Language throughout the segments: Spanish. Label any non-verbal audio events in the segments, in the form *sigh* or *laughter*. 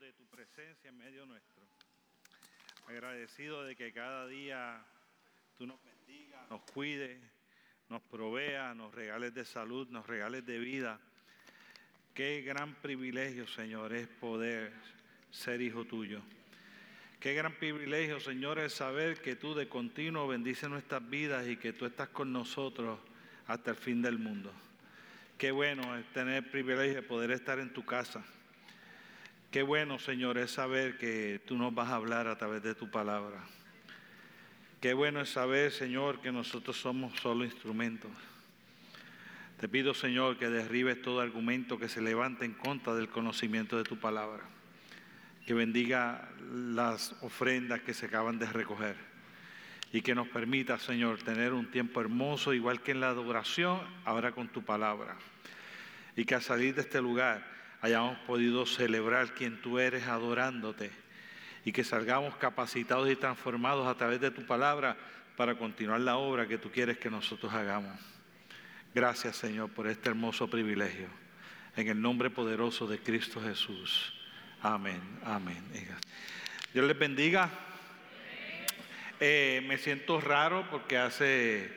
de tu presencia en medio nuestro. Agradecido de que cada día tú nos bendigas, nos cuides, nos proveas, nos regales de salud, nos regales de vida. Qué gran privilegio, Señor, es poder ser hijo tuyo. Qué gran privilegio, Señor, es saber que tú de continuo bendices nuestras vidas y que tú estás con nosotros hasta el fin del mundo. Qué bueno es tener el privilegio de poder estar en tu casa. Qué bueno, Señor, es saber que tú nos vas a hablar a través de tu palabra. Qué bueno es saber, Señor, que nosotros somos solo instrumentos. Te pido, Señor, que derribes todo argumento que se levante en contra del conocimiento de tu palabra. Que bendiga las ofrendas que se acaban de recoger. Y que nos permita, Señor, tener un tiempo hermoso, igual que en la adoración, ahora con tu palabra. Y que al salir de este lugar hayamos podido celebrar quien tú eres adorándote y que salgamos capacitados y transformados a través de tu palabra para continuar la obra que tú quieres que nosotros hagamos. Gracias Señor por este hermoso privilegio. En el nombre poderoso de Cristo Jesús. Amén, amén. Dios les bendiga. Eh, me siento raro porque hace,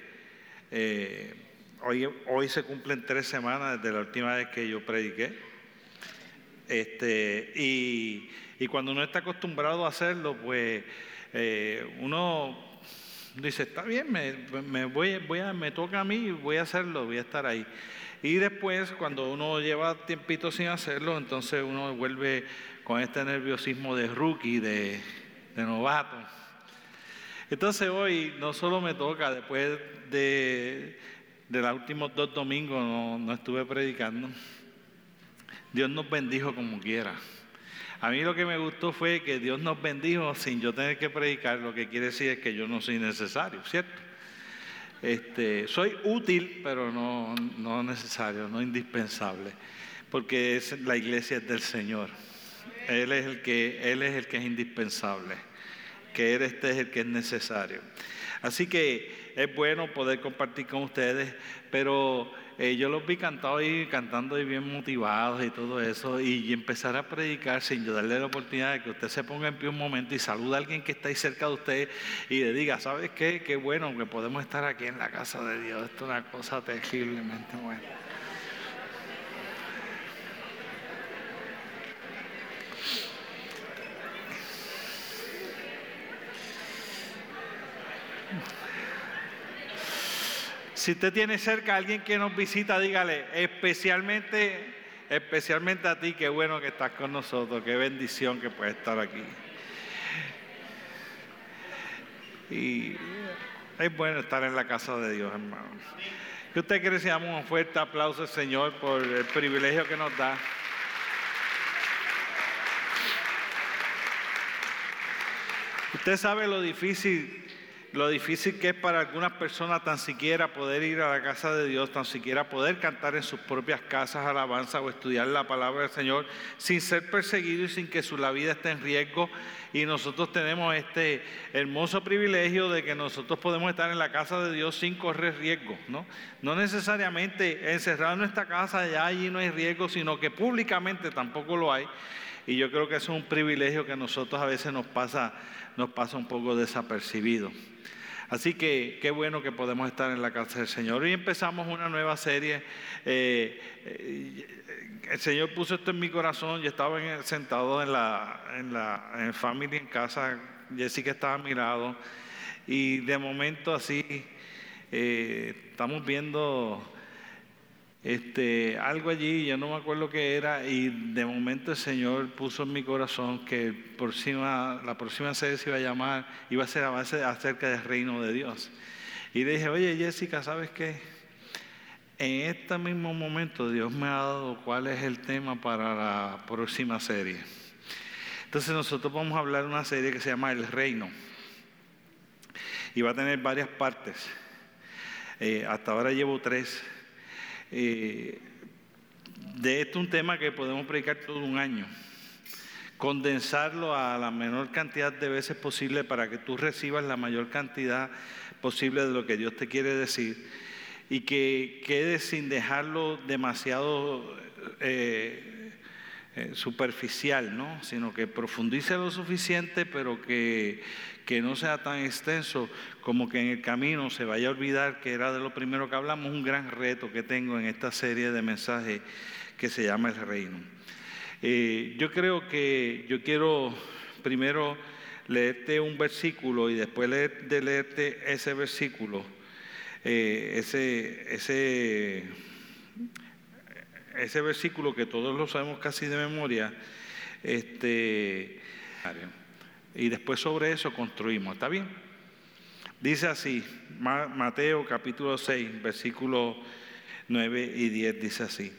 eh, hoy, hoy se cumplen tres semanas desde la última vez que yo prediqué. Este, y, cuando uno está acostumbrado a hacerlo, pues eh, uno dice, está bien, me, voy, voy a, me toca a mí, voy a hacerlo, voy a estar ahí. Y después, cuando uno lleva tiempito sin hacerlo, entonces uno vuelve con este nerviosismo de rookie, de, novato. Entonces hoy no solo me toca, después de, de los últimos dos domingos no, no estuve predicando, Dios nos bendijo como quiera. A mí lo que me gustó fue que Dios nos bendijo sin yo tener que predicar, lo que quiere decir es que yo no soy necesario, ¿cierto? Este, soy útil, pero no, no necesario, no indispensable, porque es, la iglesia es del Señor. Él es el que, Él es el que es indispensable, que Él este es el que es necesario. Así que es bueno poder compartir con ustedes, pero eh, yo los vi cantando y cantando y bien motivados y todo eso, y, empezar a predicar sin yo darle la oportunidad de que usted se ponga en pie un momento y saluda a alguien que está ahí cerca de usted y le diga, ¿sabes qué? Qué bueno que podemos estar aquí en la casa de Dios. Esto es una cosa terriblemente buena. Si usted tiene cerca a alguien que nos visita, dígale, especialmente, especialmente a ti, qué bueno que estás con nosotros, qué bendición que puedes estar aquí. Y es bueno estar en la casa de Dios, hermano. Que usted quiere que un fuerte aplauso al Señor por el privilegio que nos da. Usted sabe lo difícil lo difícil que es para algunas personas tan siquiera poder ir a la casa de Dios, tan siquiera poder cantar en sus propias casas alabanza o estudiar la palabra del Señor sin ser perseguido y sin que su vida esté en riesgo. Y nosotros tenemos este hermoso privilegio de que nosotros podemos estar en la casa de Dios sin correr riesgo, ¿no? No necesariamente encerrado en nuestra casa, ya allí no hay riesgo, sino que públicamente tampoco lo hay. Y yo creo que eso es un privilegio que a nosotros a veces nos pasa, nos pasa un poco desapercibido. Así que qué bueno que podemos estar en la casa del Señor. Hoy empezamos una nueva serie. Eh, eh, el Señor puso esto en mi corazón. Yo estaba sentado en la, en la en family en casa. Jessica estaba a mi lado. Y de momento así eh, estamos viendo este, algo allí, yo no me acuerdo qué era, y de momento el Señor puso en mi corazón que próxima, la próxima serie se iba a llamar, iba a ser acerca del reino de Dios. Y le dije, oye Jessica, ¿sabes qué? En este mismo momento Dios me ha dado cuál es el tema para la próxima serie. Entonces nosotros vamos a hablar de una serie que se llama El Reino. Y va a tener varias partes. Eh, hasta ahora llevo tres. Eh, de esto un tema que podemos predicar todo un año. Condensarlo a la menor cantidad de veces posible para que tú recibas la mayor cantidad posible de lo que Dios te quiere decir y que quede sin dejarlo demasiado eh, eh, superficial, ¿no? sino que profundice lo suficiente, pero que, que no sea tan extenso como que en el camino se vaya a olvidar que era de lo primero que hablamos, un gran reto que tengo en esta serie de mensajes que se llama el reino. Eh, yo creo que yo quiero primero leerte un versículo y después de leerte ese versículo, eh, ese, ese ese versículo que todos lo sabemos casi de memoria, este, y después sobre eso construimos, ¿está bien? Dice así, Mateo capítulo 6, versículos 9 y 10 dice así,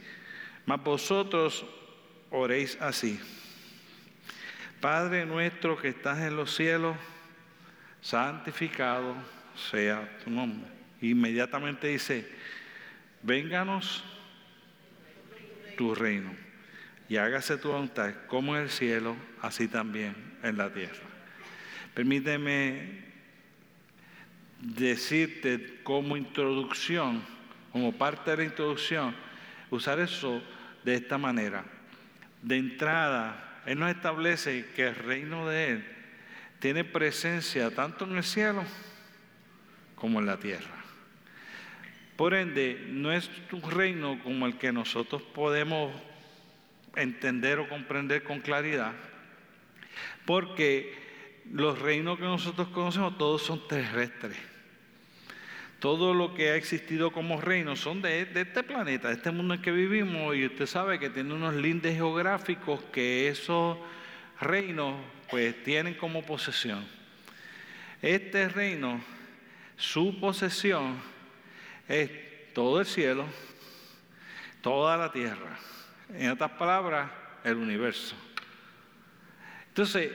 mas vosotros oréis así, Padre nuestro que estás en los cielos, santificado sea tu nombre. Inmediatamente dice, vénganos tu reino y hágase tu voluntad como en el cielo, así también en la tierra. Permíteme decirte como introducción, como parte de la introducción, usar eso de esta manera. De entrada, Él nos establece que el reino de Él tiene presencia tanto en el cielo como en la tierra. Por ende, no es un reino como el que nosotros podemos entender o comprender con claridad, porque los reinos que nosotros conocemos todos son terrestres. Todo lo que ha existido como reino son de, este planeta, de este mundo en que vivimos, y usted sabe que tiene unos lindes geográficos que esos reinos pues tienen como posesión. Este reino, su posesión, es todo el cielo, toda la tierra. En otras palabras, el universo. Entonces,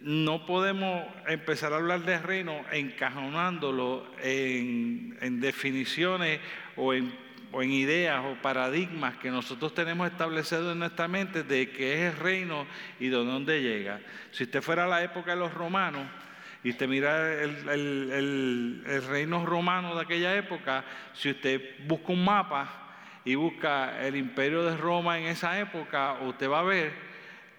no podemos empezar a hablar de reino encajonándolo en, definiciones o en, o en, ideas o paradigmas que nosotros tenemos establecidos en nuestra mente de qué es el reino y de dónde llega. Si usted fuera a la época de los romanos, y usted mira el, reino romano de aquella época, si usted busca un mapa y busca el imperio de Roma en esa época, usted va a ver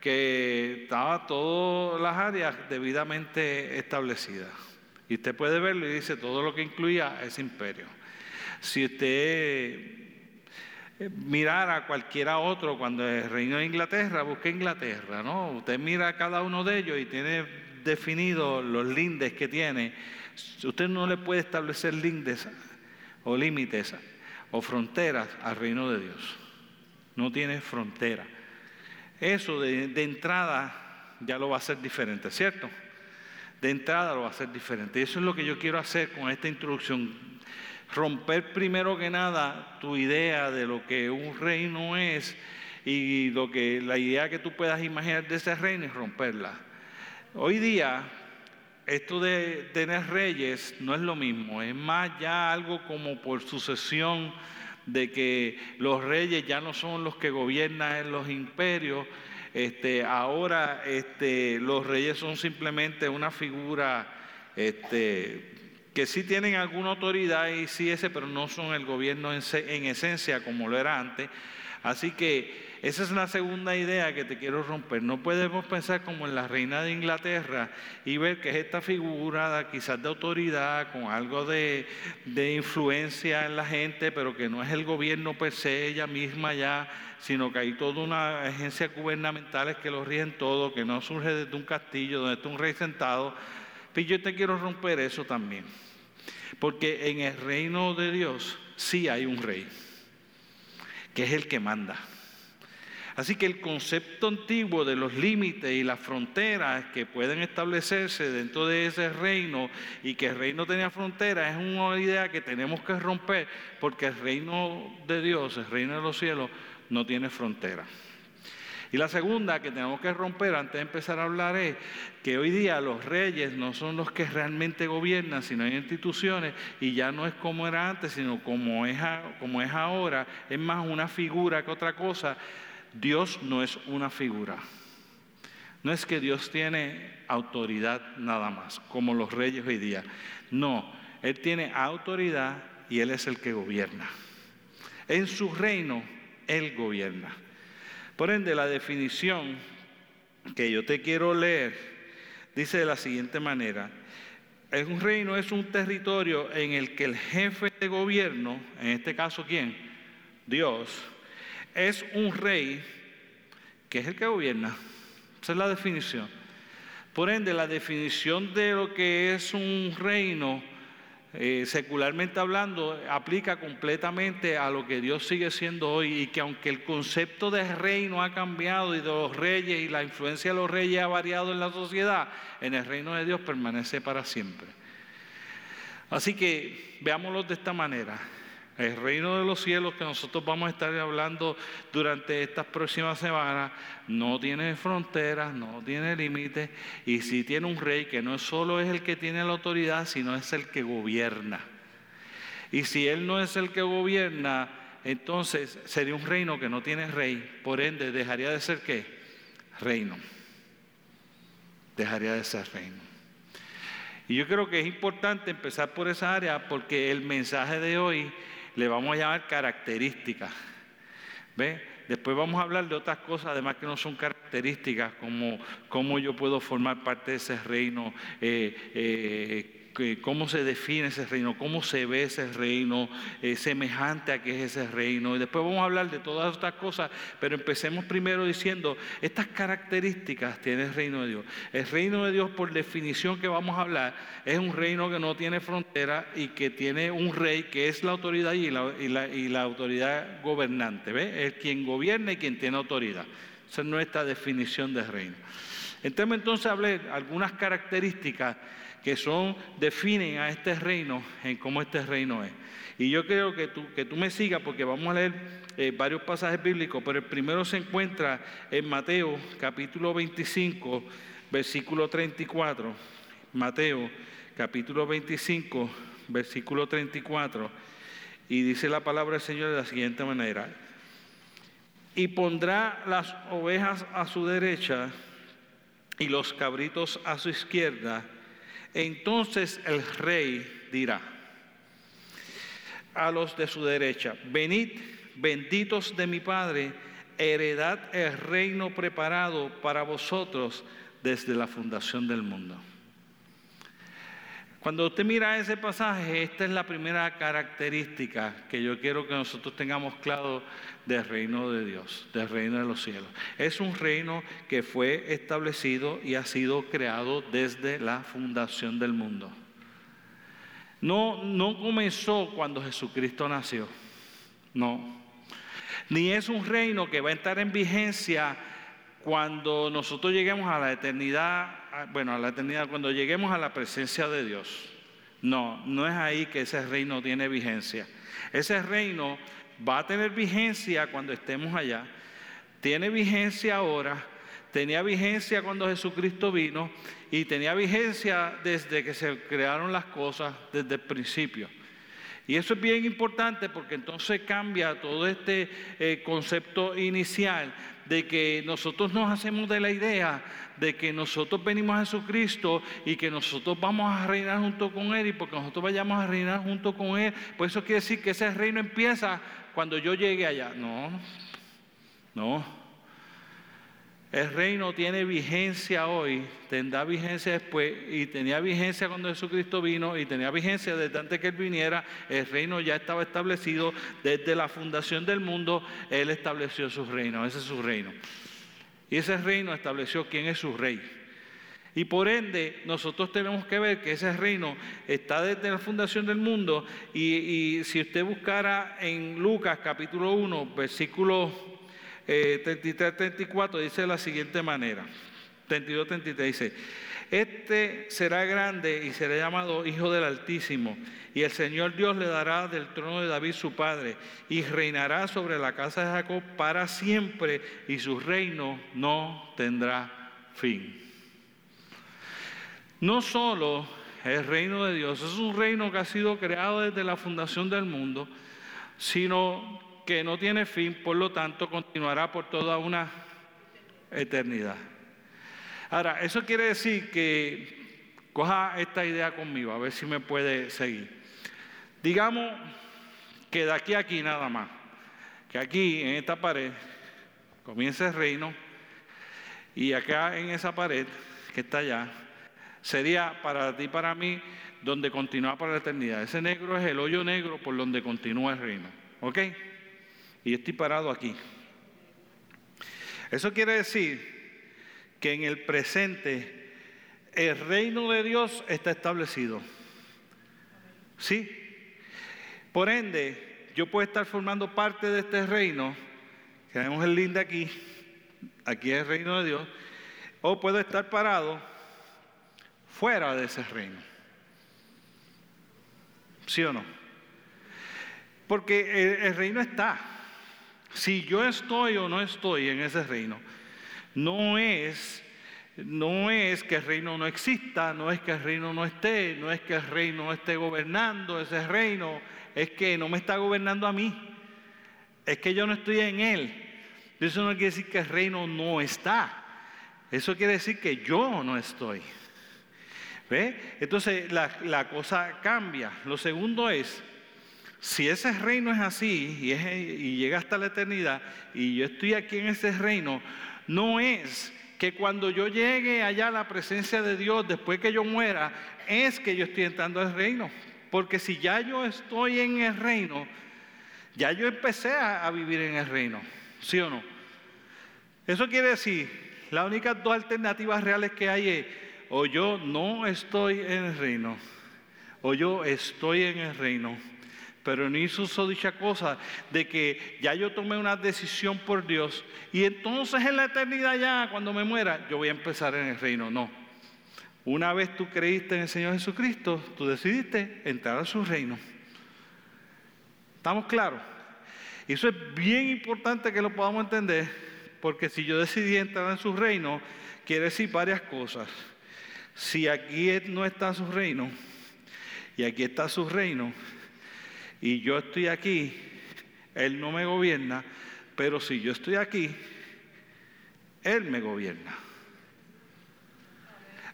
que estaba todas las áreas debidamente establecidas. Y usted puede verlo y dice todo lo que incluía ese imperio. Si usted eh, mirara cualquiera otro, cuando el reino de Inglaterra, busque Inglaterra, ¿no? Usted mira cada uno de ellos y tiene definido los lindes que tiene, usted no le puede establecer lindes o límites o fronteras al reino de Dios. No tiene frontera. Eso de, entrada ya lo va a hacer diferente, ¿cierto? De entrada lo va a hacer diferente. Y eso es lo que yo quiero hacer con esta introducción. Romper primero que nada tu idea de lo que un reino es y lo que la idea que tú puedas imaginar de ese reino es romperla. Hoy día, esto de tener reyes no es lo mismo, es más ya algo como por sucesión de que los reyes ya no son los que gobiernan en los imperios, este, ahora este, los reyes son simplemente una figura este, que sí tienen alguna autoridad y sí ese, pero no son el gobierno en, en esencia como lo era antes. Así que esa es la segunda idea que te quiero romper. No podemos pensar como en la reina de Inglaterra y ver que es esta figura quizás de autoridad, con algo de, influencia en la gente, pero que no es el gobierno per se ella misma ya, sino que hay toda una agencia gubernamental que lo rigen todo, que no surge desde un castillo donde está un rey sentado. Pero yo te quiero romper eso también. Porque en el reino de Dios sí hay un rey, que es el que manda. Así que el concepto antiguo de los límites y las fronteras que pueden establecerse dentro de ese reino y que el reino tenía fronteras es una idea que tenemos que romper porque el reino de Dios, el reino de los cielos, no tiene fronteras. Y la segunda que tenemos que romper antes de empezar a hablar es que hoy día los reyes no son los que realmente gobiernan, sino hay instituciones y ya no es como era antes, sino como es, como es ahora, es más una figura que otra cosa Dios no es una figura. No es que Dios tiene autoridad nada más, como los reyes hoy día. No, Él tiene autoridad y Él es el que gobierna. En su reino, Él gobierna. Por ende, la definición que yo te quiero leer dice de la siguiente manera. Un reino es un territorio en el que el jefe de gobierno, en este caso quién? Dios, es un rey que es el que gobierna. Esa es la definición. Por ende, la definición de lo que es un reino, eh, secularmente hablando, aplica completamente a lo que Dios sigue siendo hoy y que aunque el concepto de reino ha cambiado y de los reyes y la influencia de los reyes ha variado en la sociedad, en el reino de Dios permanece para siempre. Así que veámoslo de esta manera. El reino de los cielos que nosotros vamos a estar hablando durante estas próximas semanas no tiene fronteras, no tiene límites y sí tiene un rey que no solo es el que tiene la autoridad, sino es el que gobierna. Y si él no es el que gobierna, entonces sería un reino que no tiene rey, por ende dejaría de ser qué? Reino. Dejaría de ser reino. Y yo creo que es importante empezar por esa área porque el mensaje de hoy le vamos a llamar características. ¿Ve? Después vamos a hablar de otras cosas, además que no son características, como cómo yo puedo formar parte de ese reino, eh, eh, cómo se define ese reino, cómo se ve ese reino, eh, semejante a qué es ese reino. Y después vamos a hablar de todas estas cosas, pero empecemos primero diciendo, estas características tiene el reino de Dios. El reino de Dios, por definición que vamos a hablar, es un reino que no tiene frontera y que tiene un rey que es la autoridad y la, autoridad gobernante. ¿ve? Es quien gobierna y quien tiene autoridad. Esa es nuestra definición de reino. Entonces, entonces hablé algunas características que son, definen a este reino en cómo este reino es. Y yo creo que tú, que tú me sigas porque vamos a leer eh, varios pasajes bíblicos, pero el primero se encuentra en Mateo capítulo 25, versículo 34. Mateo capítulo 25, versículo 34. Y dice la palabra del Señor de la siguiente manera. Y pondrá las ovejas a su derecha y los cabritos a su izquierda entonces el rey dirá a los de su derecha, venid, benditos de mi Padre, heredad el reino preparado para vosotros desde la fundación del mundo. Cuando usted mira ese pasaje, esta es la primera característica que yo quiero que nosotros tengamos claro del reino de Dios, del reino de los cielos. Es un reino que fue establecido y ha sido creado desde la fundación del mundo. No, no comenzó cuando Jesucristo nació, no. Ni es un reino que va a estar en vigencia cuando nosotros lleguemos a la eternidad, bueno, a la eternidad, cuando lleguemos a la presencia de Dios. No, no es ahí que ese reino tiene vigencia. Ese reino va a tener vigencia cuando estemos allá. Tiene vigencia ahora, tenía vigencia cuando Jesucristo vino y tenía vigencia desde que se crearon las cosas, desde el principio. Y eso es bien importante porque entonces cambia todo este eh, concepto inicial de que nosotros nos hacemos de la idea de que nosotros venimos a Jesucristo y que nosotros vamos a reinar junto con Él y porque nosotros vayamos a reinar junto con Él, pues eso quiere decir que ese reino empieza cuando yo llegue allá. No, no. El reino tiene vigencia hoy, tendrá vigencia después y tenía vigencia cuando Jesucristo vino y tenía vigencia desde antes que Él viniera. El reino ya estaba establecido desde la fundación del mundo. Él estableció su reino, ese es su reino. Y ese reino estableció quién es su rey. Y por ende, nosotros tenemos que ver que ese reino está desde la fundación del mundo. Y, y si usted buscara en Lucas capítulo 1, versículo 33-34 eh, dice de la siguiente manera. 32-33 dice, este será grande y será llamado Hijo del Altísimo, y el Señor Dios le dará del trono de David su padre, y reinará sobre la casa de Jacob para siempre, y su reino no tendrá fin. No solo el reino de Dios, es un reino que ha sido creado desde la fundación del mundo, sino que no tiene fin, por lo tanto continuará por toda una eternidad. Ahora, eso quiere decir que coja esta idea conmigo, a ver si me puede seguir. Digamos que de aquí a aquí nada más, que aquí en esta pared comienza el reino, y acá en esa pared que está allá, sería para ti y para mí donde continúa para la eternidad. Ese negro es el hoyo negro por donde continúa el reino. ¿Ok? Y estoy parado aquí. Eso quiere decir que en el presente el reino de Dios está establecido. ¿Sí? Por ende, yo puedo estar formando parte de este reino, que vemos el lindo aquí, aquí es el reino de Dios, o puedo estar parado fuera de ese reino. ¿Sí o no? Porque el, reino está. Si yo estoy o no estoy en ese reino, no es, no es que el reino no exista, no es que el reino no esté, no es que el reino no esté gobernando ese reino, es que no me está gobernando a mí, es que yo no estoy en él. Eso no quiere decir que el reino no está, eso quiere decir que yo no estoy. ¿Ve? Entonces la, la cosa cambia. Lo segundo es, si ese reino es así y, llega hasta la eternidad y yo estoy aquí en ese reino, no es que cuando yo llegue allá a la presencia de Dios, después que yo muera, es que yo estoy entrando al reino. Porque si ya yo estoy en el reino, ya yo empecé a, vivir en el reino. ¿Sí o no? Eso quiere decir, las únicas dos alternativas reales que hay es, o yo no estoy en el reino, o yo estoy en el reino pero no hizo dicha cosa de que ya yo tomé una decisión por Dios y entonces en la eternidad ya, cuando me muera, yo voy a empezar en el reino. No. Una vez tú creíste en el Señor Jesucristo, tú decidiste entrar a su reino. ¿Estamos claros? Eso es bien importante que lo podamos entender, porque si yo decidí entrar en su reino, quiere decir varias cosas. Si aquí no está su reino y aquí está su reino, y yo estoy aquí, Él no me gobierna, pero si yo estoy aquí, Él me gobierna.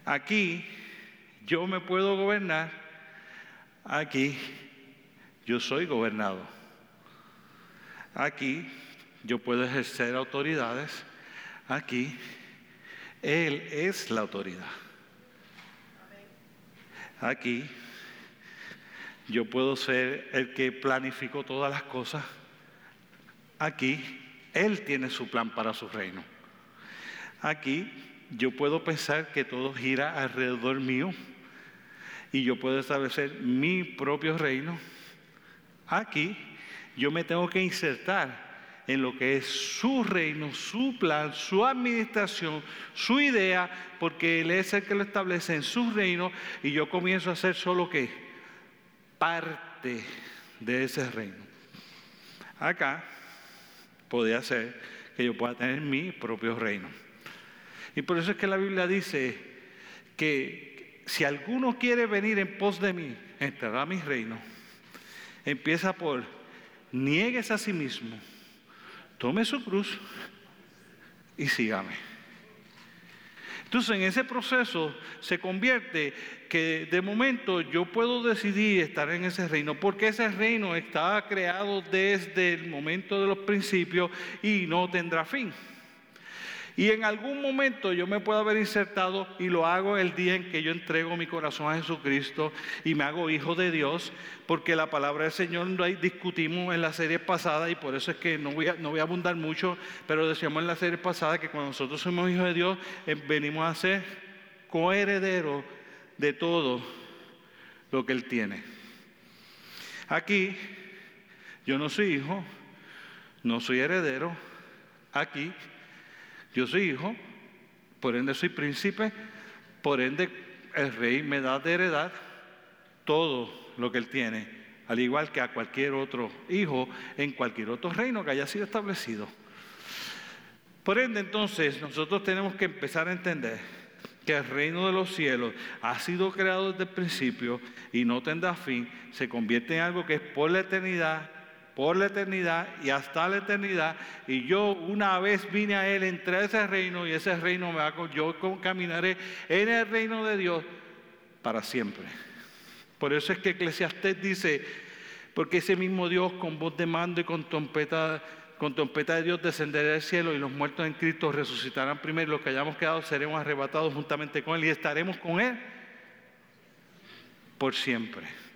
Aquí yo me puedo gobernar, aquí yo soy gobernado. Aquí yo puedo ejercer autoridades, aquí Él es la autoridad. Aquí yo puedo ser el que planificó todas las cosas. Aquí Él tiene su plan para su reino. Aquí yo puedo pensar que todo gira alrededor mío y yo puedo establecer mi propio reino. Aquí yo me tengo que insertar en lo que es su reino, su plan, su administración, su idea, porque Él es el que lo establece en su reino y yo comienzo a hacer solo que parte de ese reino. Acá podría ser que yo pueda tener mi propio reino. Y por eso es que la Biblia dice que si alguno quiere venir en pos de mí, entrará a mi reino. Empieza por niegues a sí mismo, tome su cruz y sígame. Entonces en ese proceso se convierte que de momento yo puedo decidir estar en ese reino, porque ese reino está creado desde el momento de los principios y no tendrá fin. Y en algún momento yo me puedo haber insertado y lo hago el día en que yo entrego mi corazón a Jesucristo y me hago hijo de Dios, porque la palabra del Señor no discutimos en la serie pasada y por eso es que no voy a, abundar mucho, pero decíamos en la serie pasada que cuando nosotros somos hijos de Dios eh, venimos a ser coherederos de todo lo que Él tiene. Aquí yo no soy hijo, no soy heredero, aquí yo soy hijo, por ende soy príncipe, por ende el rey me da de heredad todo lo que él tiene, al igual que a cualquier otro hijo en cualquier otro reino que haya sido establecido. Por ende entonces nosotros tenemos que empezar a entender que el reino de los cielos ha sido creado desde el principio y no tendrá fin, se convierte en algo que es por la eternidad por la eternidad y hasta la eternidad. Y yo una vez vine a Él, entré a ese reino y ese reino me va yo caminaré en el reino de Dios para siempre. Por eso es que Eclesiastés dice, porque ese mismo Dios con voz de mando y con trompeta con trompeta de Dios descenderá del cielo y los muertos en Cristo resucitarán primero los que hayamos quedado seremos arrebatados juntamente con Él y estaremos con Él por siempre.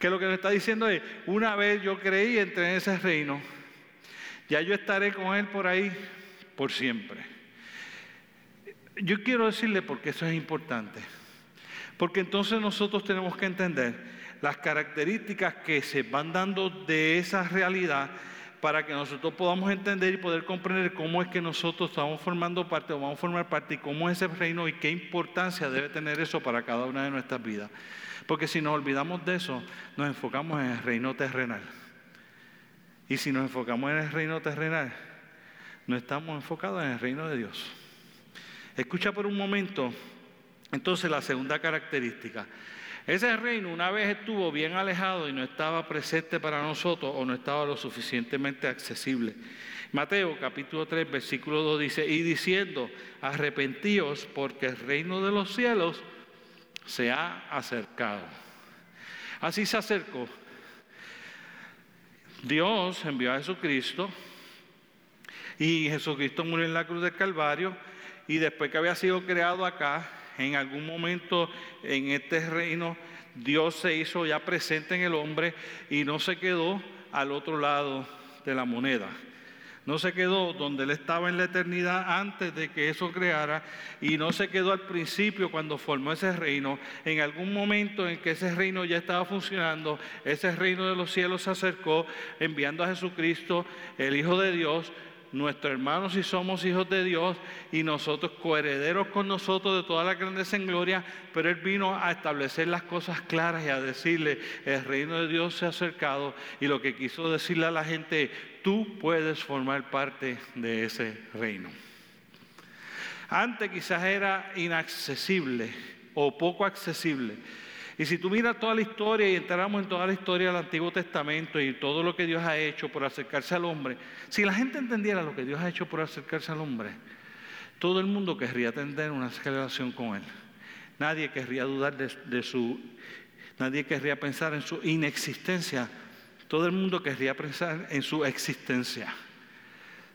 Que lo que nos está diciendo es, una vez yo creí, entré en ese reino, ya yo estaré con Él por ahí por siempre. Yo quiero decirle porque eso es importante. Porque entonces nosotros tenemos que entender las características que se van dando de esa realidad para que nosotros podamos entender y poder comprender cómo es que nosotros estamos formando parte o vamos a formar parte y cómo es ese reino y qué importancia debe tener eso para cada una de nuestras vidas. Porque si nos olvidamos de eso, nos enfocamos en el reino terrenal. Y si nos enfocamos en el reino terrenal, no estamos enfocados en el reino de Dios. Escucha por un momento entonces la segunda característica. Ese reino una vez estuvo bien alejado y no estaba presente para nosotros o no estaba lo suficientemente accesible. Mateo capítulo 3 versículo 2 dice, y diciendo, arrepentíos porque el reino de los cielos se ha acercado. Así se acercó. Dios envió a Jesucristo y Jesucristo murió en la cruz del Calvario y después que había sido creado acá, en algún momento en este reino, Dios se hizo ya presente en el hombre y no se quedó al otro lado de la moneda. No se quedó donde Él estaba en la eternidad antes de que eso creara y no se quedó al principio cuando formó ese reino. En algún momento en que ese reino ya estaba funcionando, ese reino de los cielos se acercó enviando a Jesucristo, el Hijo de Dios, nuestros hermanos si somos hijos de Dios y nosotros coherederos con nosotros de toda la grandeza en gloria, pero Él vino a establecer las cosas claras y a decirle, el reino de Dios se ha acercado y lo que quiso decirle a la gente, tú puedes formar parte de ese reino. Antes quizás era inaccesible o poco accesible. Y si tú miras toda la historia y entramos en toda la historia del Antiguo Testamento y todo lo que Dios ha hecho por acercarse al hombre, si la gente entendiera lo que Dios ha hecho por acercarse al hombre, todo el mundo querría tener una relación con Él. Nadie querría dudar de, su, nadie querría pensar en su inexistencia. Todo el mundo querría pensar en su existencia.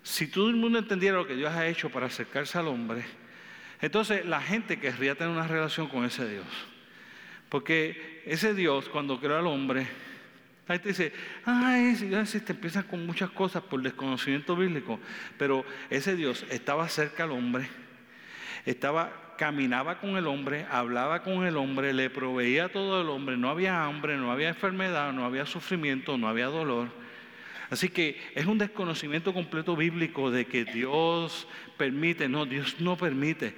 Si todo el mundo entendiera lo que Dios ha hecho para acercarse al hombre, entonces la gente querría tener una relación con ese Dios. Porque ese Dios, cuando creó al hombre, la gente dice, ay, si Dios existe, empieza con muchas cosas por desconocimiento bíblico, pero ese Dios estaba cerca al hombre, estaba, caminaba con el hombre, hablaba con el hombre, le proveía todo el hombre, no había hambre, no había enfermedad, no había sufrimiento, no había dolor. Así que es un desconocimiento completo bíblico de que Dios permite, no, Dios no permite,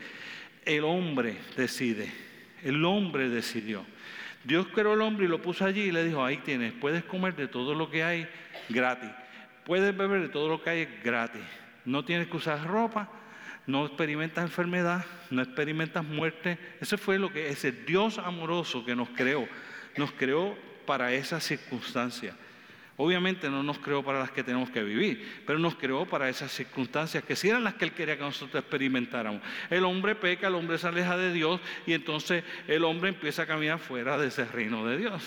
el hombre decide. El hombre decidió. Dios creó al hombre y lo puso allí y le dijo, ahí tienes, puedes comer de todo lo que hay gratis. Puedes beber de todo lo que hay gratis. No tienes que usar ropa, no experimentas enfermedad, no experimentas muerte. Ese fue lo que ese Dios amoroso que nos creó, nos creó para esa circunstancia. Obviamente no nos creó para las que tenemos que vivir, pero nos creó para esas circunstancias que sí eran las que Él quería que nosotros experimentáramos. El hombre peca, el hombre se aleja de Dios y entonces el hombre empieza a caminar fuera de ese reino de Dios.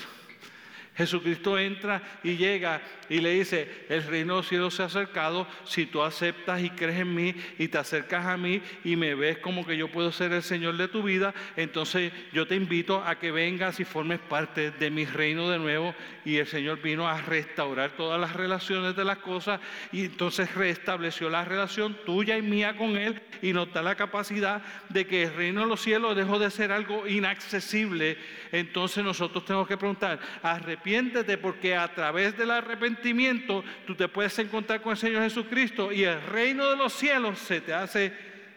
Jesucristo entra y llega y le dice, el reino de los cielos se ha acercado, si tú aceptas y crees en mí y te acercas a mí y me ves como que yo puedo ser el Señor de tu vida, entonces yo te invito a que vengas y formes parte de mi reino de nuevo. Y el Señor vino a restaurar todas las relaciones de las cosas y entonces restableció la relación tuya y mía con Él y nos da la capacidad de que el reino de los cielos dejó de ser algo inaccesible. Entonces nosotros tenemos que preguntar, arrepiéntete porque a través del arrepentimiento tú te puedes encontrar con el Señor Jesucristo y el reino de los cielos se te hace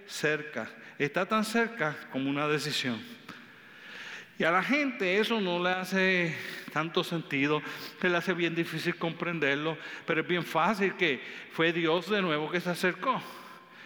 cerca. Está tan cerca como una decisión. Y a la gente eso no le hace tanto sentido, que le hace bien difícil comprenderlo, pero es bien fácil que fue Dios de nuevo que se acercó.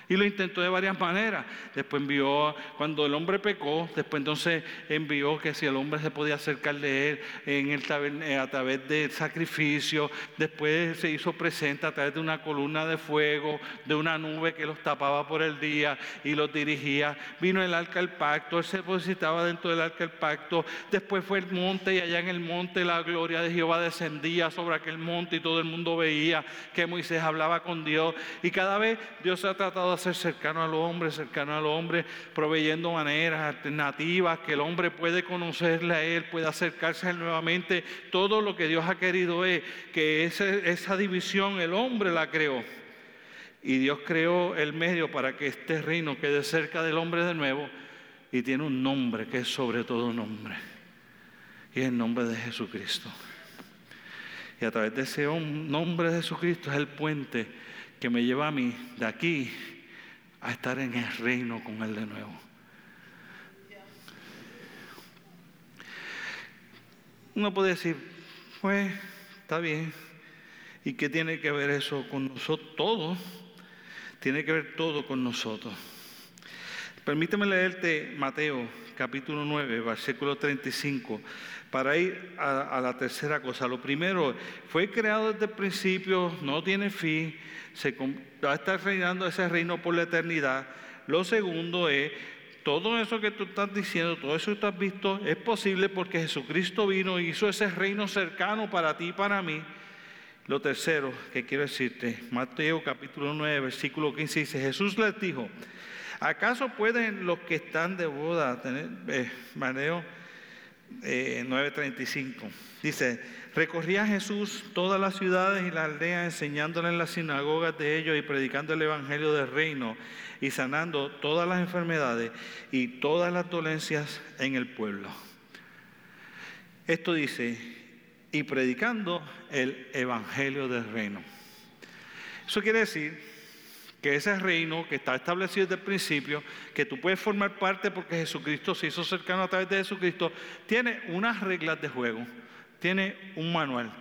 Y lo intentó de varias maneras. Después envió, cuando el hombre pecó, después entonces envió que si el hombre se podía acercar de él en el eh, a través del sacrificio. Después se hizo presente a través de una columna de fuego, de una nube que los tapaba por el día y los dirigía. Vino el arca del pacto, él se depositaba dentro del arca del pacto. Después fue el monte y allá en el monte la gloria de Jehová descendía sobre aquel monte y todo el mundo veía que Moisés hablaba con Dios. Y cada vez Dios se ha tratado de ser cercano al hombre, cercano al hombre, proveyendo maneras alternativas que el hombre puede conocerle a Él, puede acercarse a Él nuevamente. Todo lo que Dios ha querido es que esa división el hombre la creó. Y Dios creó el medio para que este reino quede cerca del hombre de nuevo y tiene un nombre que es sobre todo nombre. Y es el nombre de Jesucristo. Y a través de ese nombre de Jesucristo es el puente que me lleva a mí de aquí a estar en el reino con Él de nuevo. Uno puede decir, pues, está bien. ¿Y qué tiene que ver eso con nosotros? Todo. Tiene que ver todo con nosotros. Permíteme leerte Mateo capítulo 9, versículo 35, para ir a, a, la tercera cosa. Lo primero, fue creado desde el principio, no tiene fin, se va a estar reinando ese reino por la eternidad. Lo segundo es, todo eso que tú estás diciendo, todo eso que tú has visto, es posible porque Jesucristo vino y hizo ese reino cercano para ti y para mí. Lo tercero que quiero decirte, Mateo capítulo 9, versículo 15 dice, Jesús les dijo, ¿acaso pueden los que están de boda tener, eh, Mateo eh, 9:35, dice, Recorría Jesús todas las ciudades y las aldeas enseñándole en las sinagogas de ellos y predicando el Evangelio del reino y sanando todas las enfermedades y todas las dolencias en el pueblo. Esto dice, y predicando el Evangelio del reino. Eso quiere decir que ese reino que está establecido desde el principio, que tú puedes formar parte porque Jesucristo se hizo cercano a través de Jesucristo, tiene unas reglas de juego tiene un manual,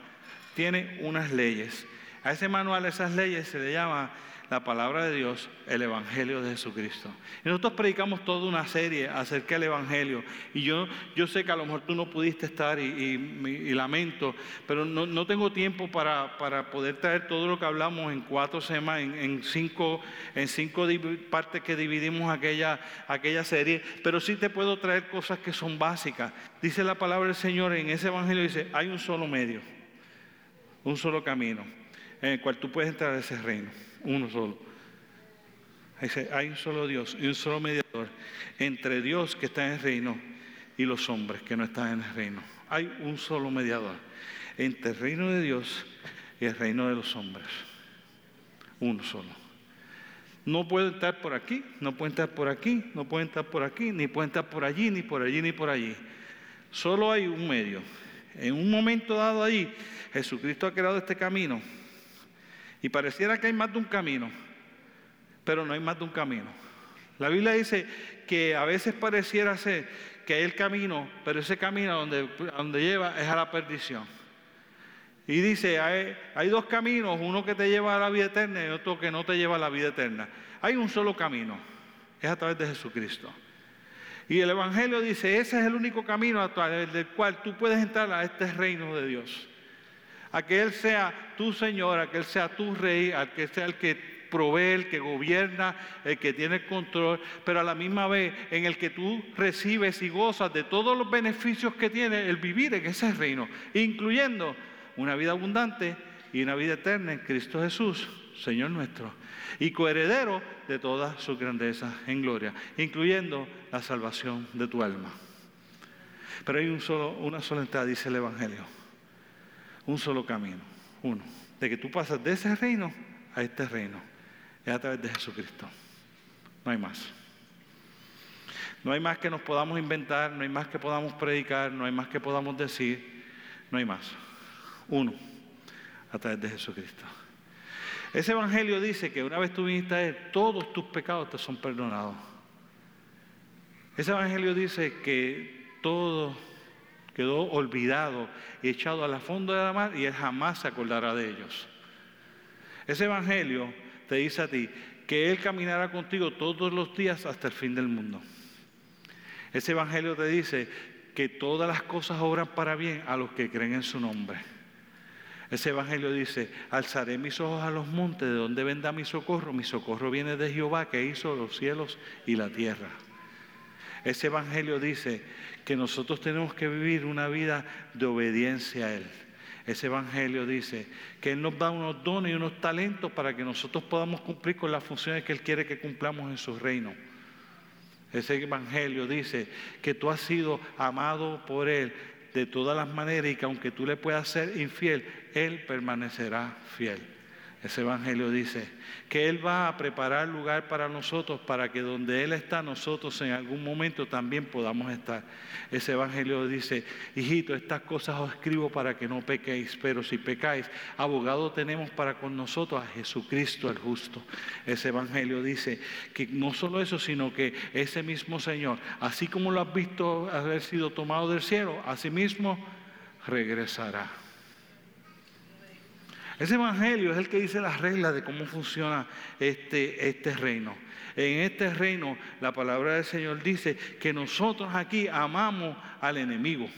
tiene unas leyes. A ese manual, a esas leyes se le llama la palabra de Dios, el Evangelio de Jesucristo. Y nosotros predicamos toda una serie acerca del Evangelio. Y yo, yo sé que a lo mejor tú no pudiste estar y, lamento, pero no, tengo tiempo para, poder traer todo lo que hablamos en cuatro semanas, en, cinco, en cinco partes que dividimos aquella, aquella serie. Pero sí te puedo traer cosas que son básicas. Dice la palabra del Señor en ese Evangelio, dice, hay un solo medio, un solo camino en el cual tú puedes entrar a ese reino uno solo. Dice, hay un solo Dios y un solo mediador entre Dios que está en el reino y los hombres que no están en el reino. Hay un solo mediador entre el reino de Dios y el reino de los hombres. Uno solo. No puede estar por aquí, no puede estar por aquí, no puede estar por aquí, ni puede estar por allí, ni por allí, ni por allí. Solo hay un medio. En un momento dado allí, Jesucristo ha creado este camino y pareciera que hay más de un camino, pero no hay más de un camino. La Biblia dice que a veces pareciera ser que hay el camino, pero ese camino donde, donde lleva es a la perdición. Y dice, hay, hay, dos caminos, uno que te lleva a la vida eterna y otro que no te lleva a la vida eterna. Hay un solo camino, es a través de Jesucristo. Y el Evangelio dice, ese es el único camino a través del cual tú puedes entrar a este reino de Dios a que Él sea tu Señor, a que Él sea tu Rey, a que sea el que provee, el que gobierna, el que tiene control, pero a la misma vez en el que tú recibes y gozas de todos los beneficios que tiene el vivir en ese reino, incluyendo una vida abundante y una vida eterna en Cristo Jesús, Señor nuestro, y coheredero de toda su grandeza en gloria, incluyendo la salvación de tu alma. Pero hay solo, una sola entrada, dice el Evangelio un solo camino, uno, de que tú pasas de ese reino a este reino, es a través de Jesucristo. No hay más. No hay más que nos podamos inventar, no hay más que podamos predicar, no hay más que podamos decir, no hay más. Uno, a través de Jesucristo. Ese evangelio dice que una vez tú viniste a Él, todos tus pecados te son perdonados. Ese evangelio dice que todo quedó olvidado y echado a la fondo de la mar y Él jamás se acordará de ellos. Ese Evangelio te dice a ti que Él caminará contigo todos los días hasta el fin del mundo. Ese Evangelio te dice que todas las cosas obran para bien a los que creen en su nombre. Ese Evangelio dice, alzaré mis ojos a los montes, de donde vendrá mi socorro. Mi socorro viene de Jehová que hizo los cielos y la tierra. Ese Evangelio dice que nosotros tenemos que vivir una vida de obediencia a Él. Ese Evangelio dice que Él nos da unos dones y unos talentos para que nosotros podamos cumplir con las funciones que Él quiere que cumplamos en su reino. Ese Evangelio dice que tú has sido amado por Él de todas las maneras y que aunque tú le puedas ser infiel, Él permanecerá fiel. Ese Evangelio dice que Él va a preparar lugar para nosotros para que donde Él está nosotros en algún momento también podamos estar. Ese Evangelio dice, hijito, estas cosas os escribo para que no pequéis, pero si pecáis, abogado tenemos para con nosotros a Jesucristo el justo. Ese Evangelio dice que no solo eso, sino que ese mismo Señor, así como lo has visto haber sido tomado del cielo, así mismo regresará. Ese evangelio es el que dice las reglas de cómo funciona este, este reino. En este reino la palabra del Señor dice que nosotros aquí amamos al enemigo.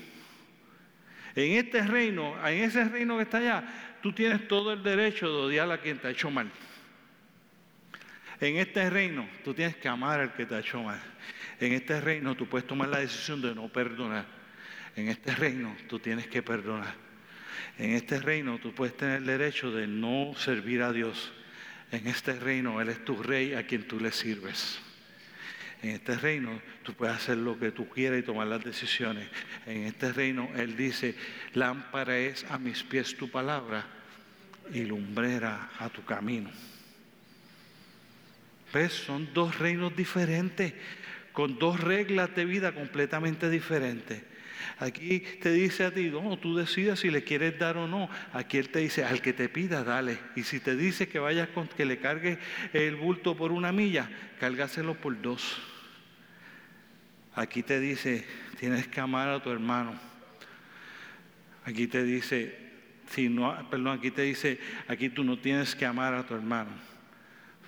En este reino, en ese reino que está allá, tú tienes todo el derecho de odiar a quien te ha hecho mal. En este reino tú tienes que amar al que te ha hecho mal. En este reino tú puedes tomar la decisión de no perdonar. En este reino tú tienes que perdonar. En este reino tú puedes tener el derecho de no servir a Dios. En este reino Él es tu rey a quien tú le sirves. En este reino tú puedes hacer lo que tú quieras y tomar las decisiones. En este reino Él dice, lámpara es a mis pies tu palabra y lumbrera a tu camino. ¿Ves? Son dos reinos diferentes, con dos reglas de vida completamente diferentes. Aquí te dice a ti, no, tú decidas si le quieres dar o no. Aquí Él te dice, al que te pida, dale. Y si te dice que vayas con, que le cargues el bulto por una milla, cárgaselo por dos. Aquí te dice, tienes que amar a tu hermano. Aquí te dice, si no, perdón, aquí te dice, aquí tú no tienes que amar a tu hermano.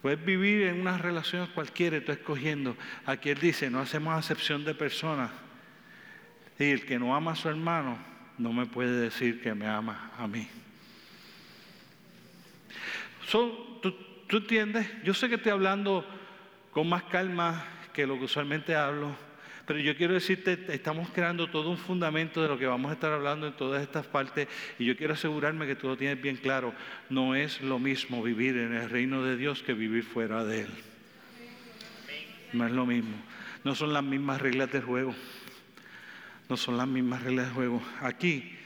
Puedes vivir en unas relaciones cualquiera, tú escogiendo. Aquí Él dice, no hacemos acepción de personas. Y el que no ama a su hermano no me puede decir que me ama a mí. ¿tú, ¿Tú entiendes? Yo sé que estoy hablando con más calma que lo que usualmente hablo, pero yo quiero decirte, estamos creando todo un fundamento de lo que vamos a estar hablando en todas estas partes y yo quiero asegurarme que tú lo tienes bien claro. No es lo mismo vivir en el reino de Dios que vivir fuera de Él. No es lo mismo. No son las mismas reglas de juego no son las mismas reglas de juego. Aquí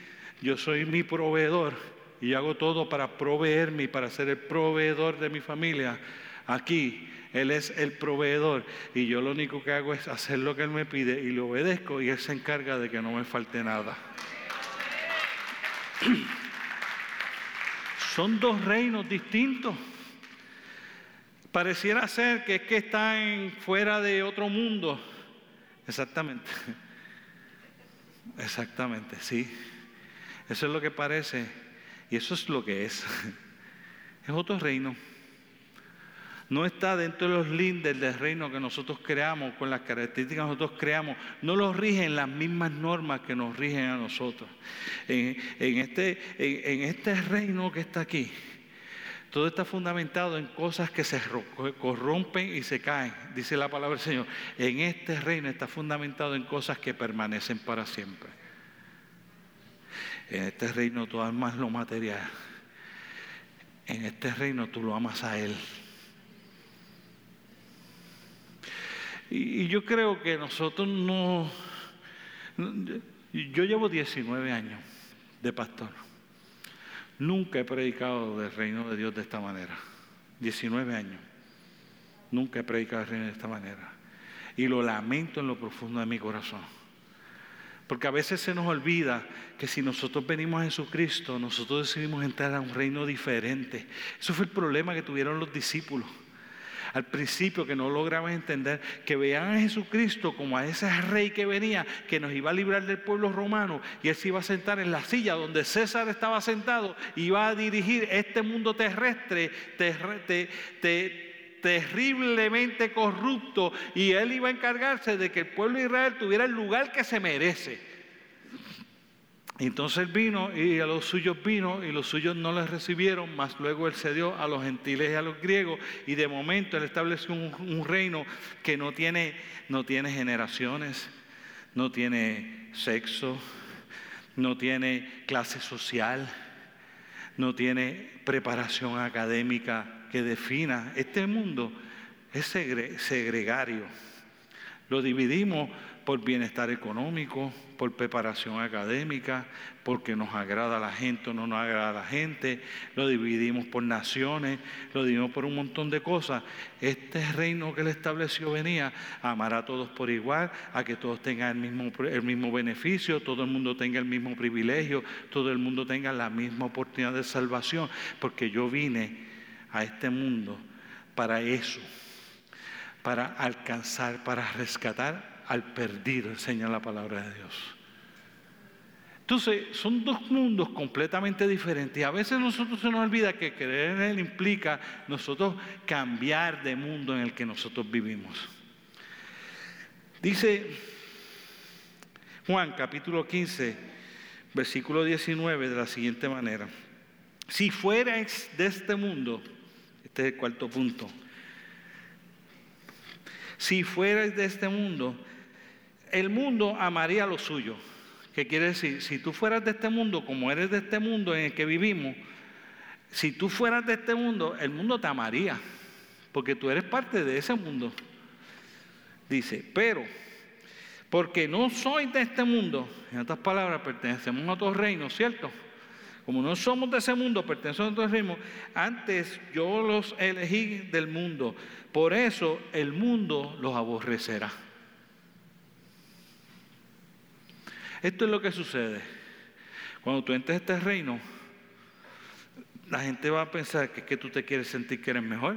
yo soy mi proveedor y hago todo para proveerme y para ser el proveedor de mi familia. Aquí Él es el proveedor y yo lo único que hago es hacer lo que Él me pide y le obedezco y Él se encarga de que no me falte nada. *clears throat* Son dos reinos distintos. Pareciera ser que es que están fuera de otro mundo. Exactamente. *laughs* Exactamente, sí. Eso es lo que parece y eso es lo que es. *laughs* Es otro reino. No está dentro de los lindes del reino que nosotros creamos, con las características que nosotros creamos. No los rigen las mismas normas que nos rigen a nosotros. En, este, en este reino que está aquí, todo está fundamentado en cosas que se corrompen y se caen, dice la palabra del Señor. En este reino está fundamentado en cosas que permanecen para siempre. En este reino tú amas lo material. En este reino tú lo amas a Él. Y, yo creo que nosotros no... Yo llevo 19 años de pastor. Nunca he predicado del reino de Dios de esta manera. 19 años. Nunca he predicado del reino de esta manera. Y lo lamento en lo profundo de mi corazón. Porque a veces se nos olvida que si nosotros venimos a Jesucristo, nosotros decidimos entrar a un reino diferente. Eso fue el problema que tuvieron los discípulos al principio que no logramos entender, que vean a Jesucristo como a ese rey que venía, que nos iba a librar del pueblo romano y él se iba a sentar en la silla donde César estaba sentado y iba a dirigir este mundo terrestre, terriblemente corrupto y él iba a encargarse de que el pueblo de Israel tuviera el lugar que se merece. Entonces vino y a los suyos vino y los suyos no les recibieron, mas luego él cedió a los gentiles y a los griegos y de momento él estableció un, reino que no tiene, no tiene generaciones, no tiene sexo, no tiene clase social, no tiene preparación académica que defina. Este mundo es segregario. Lo dividimos por bienestar económico, por preparación académica, porque nos agrada la gente o no nos agrada la gente, lo dividimos por naciones, lo dividimos por un montón de cosas. Este reino que él estableció venía a amar a todos por igual, a que todos tengan el mismo, el mismo beneficio, todo el mundo tenga el mismo privilegio, todo el mundo tenga la misma oportunidad de salvación, porque yo vine a este mundo para eso, para alcanzar, para rescatar al perdido, enseña la palabra de Dios. Entonces, son dos mundos completamente diferentes. Y a veces nosotros se nos olvida que creer en Él implica nosotros cambiar de mundo en el que nosotros vivimos. Dice Juan capítulo 15, versículo 19 de la siguiente manera. Si fuerais de este mundo, este es el cuarto punto, si fuerais de este mundo, el mundo amaría lo suyo. ¿Qué quiere decir? Si tú fueras de este mundo, como eres de este mundo en el que vivimos, si tú fueras de este mundo, el mundo te amaría, porque tú eres parte de ese mundo. Dice, pero, porque no soy de este mundo, en otras palabras, pertenecemos a otro reino, ¿cierto? Como no somos de ese mundo, pertenecemos a otro reino, antes yo los elegí del mundo, por eso el mundo los aborrecerá. Esto es lo que sucede. Cuando tú entres a este reino, la gente va a pensar que que tú te quieres sentir que eres mejor,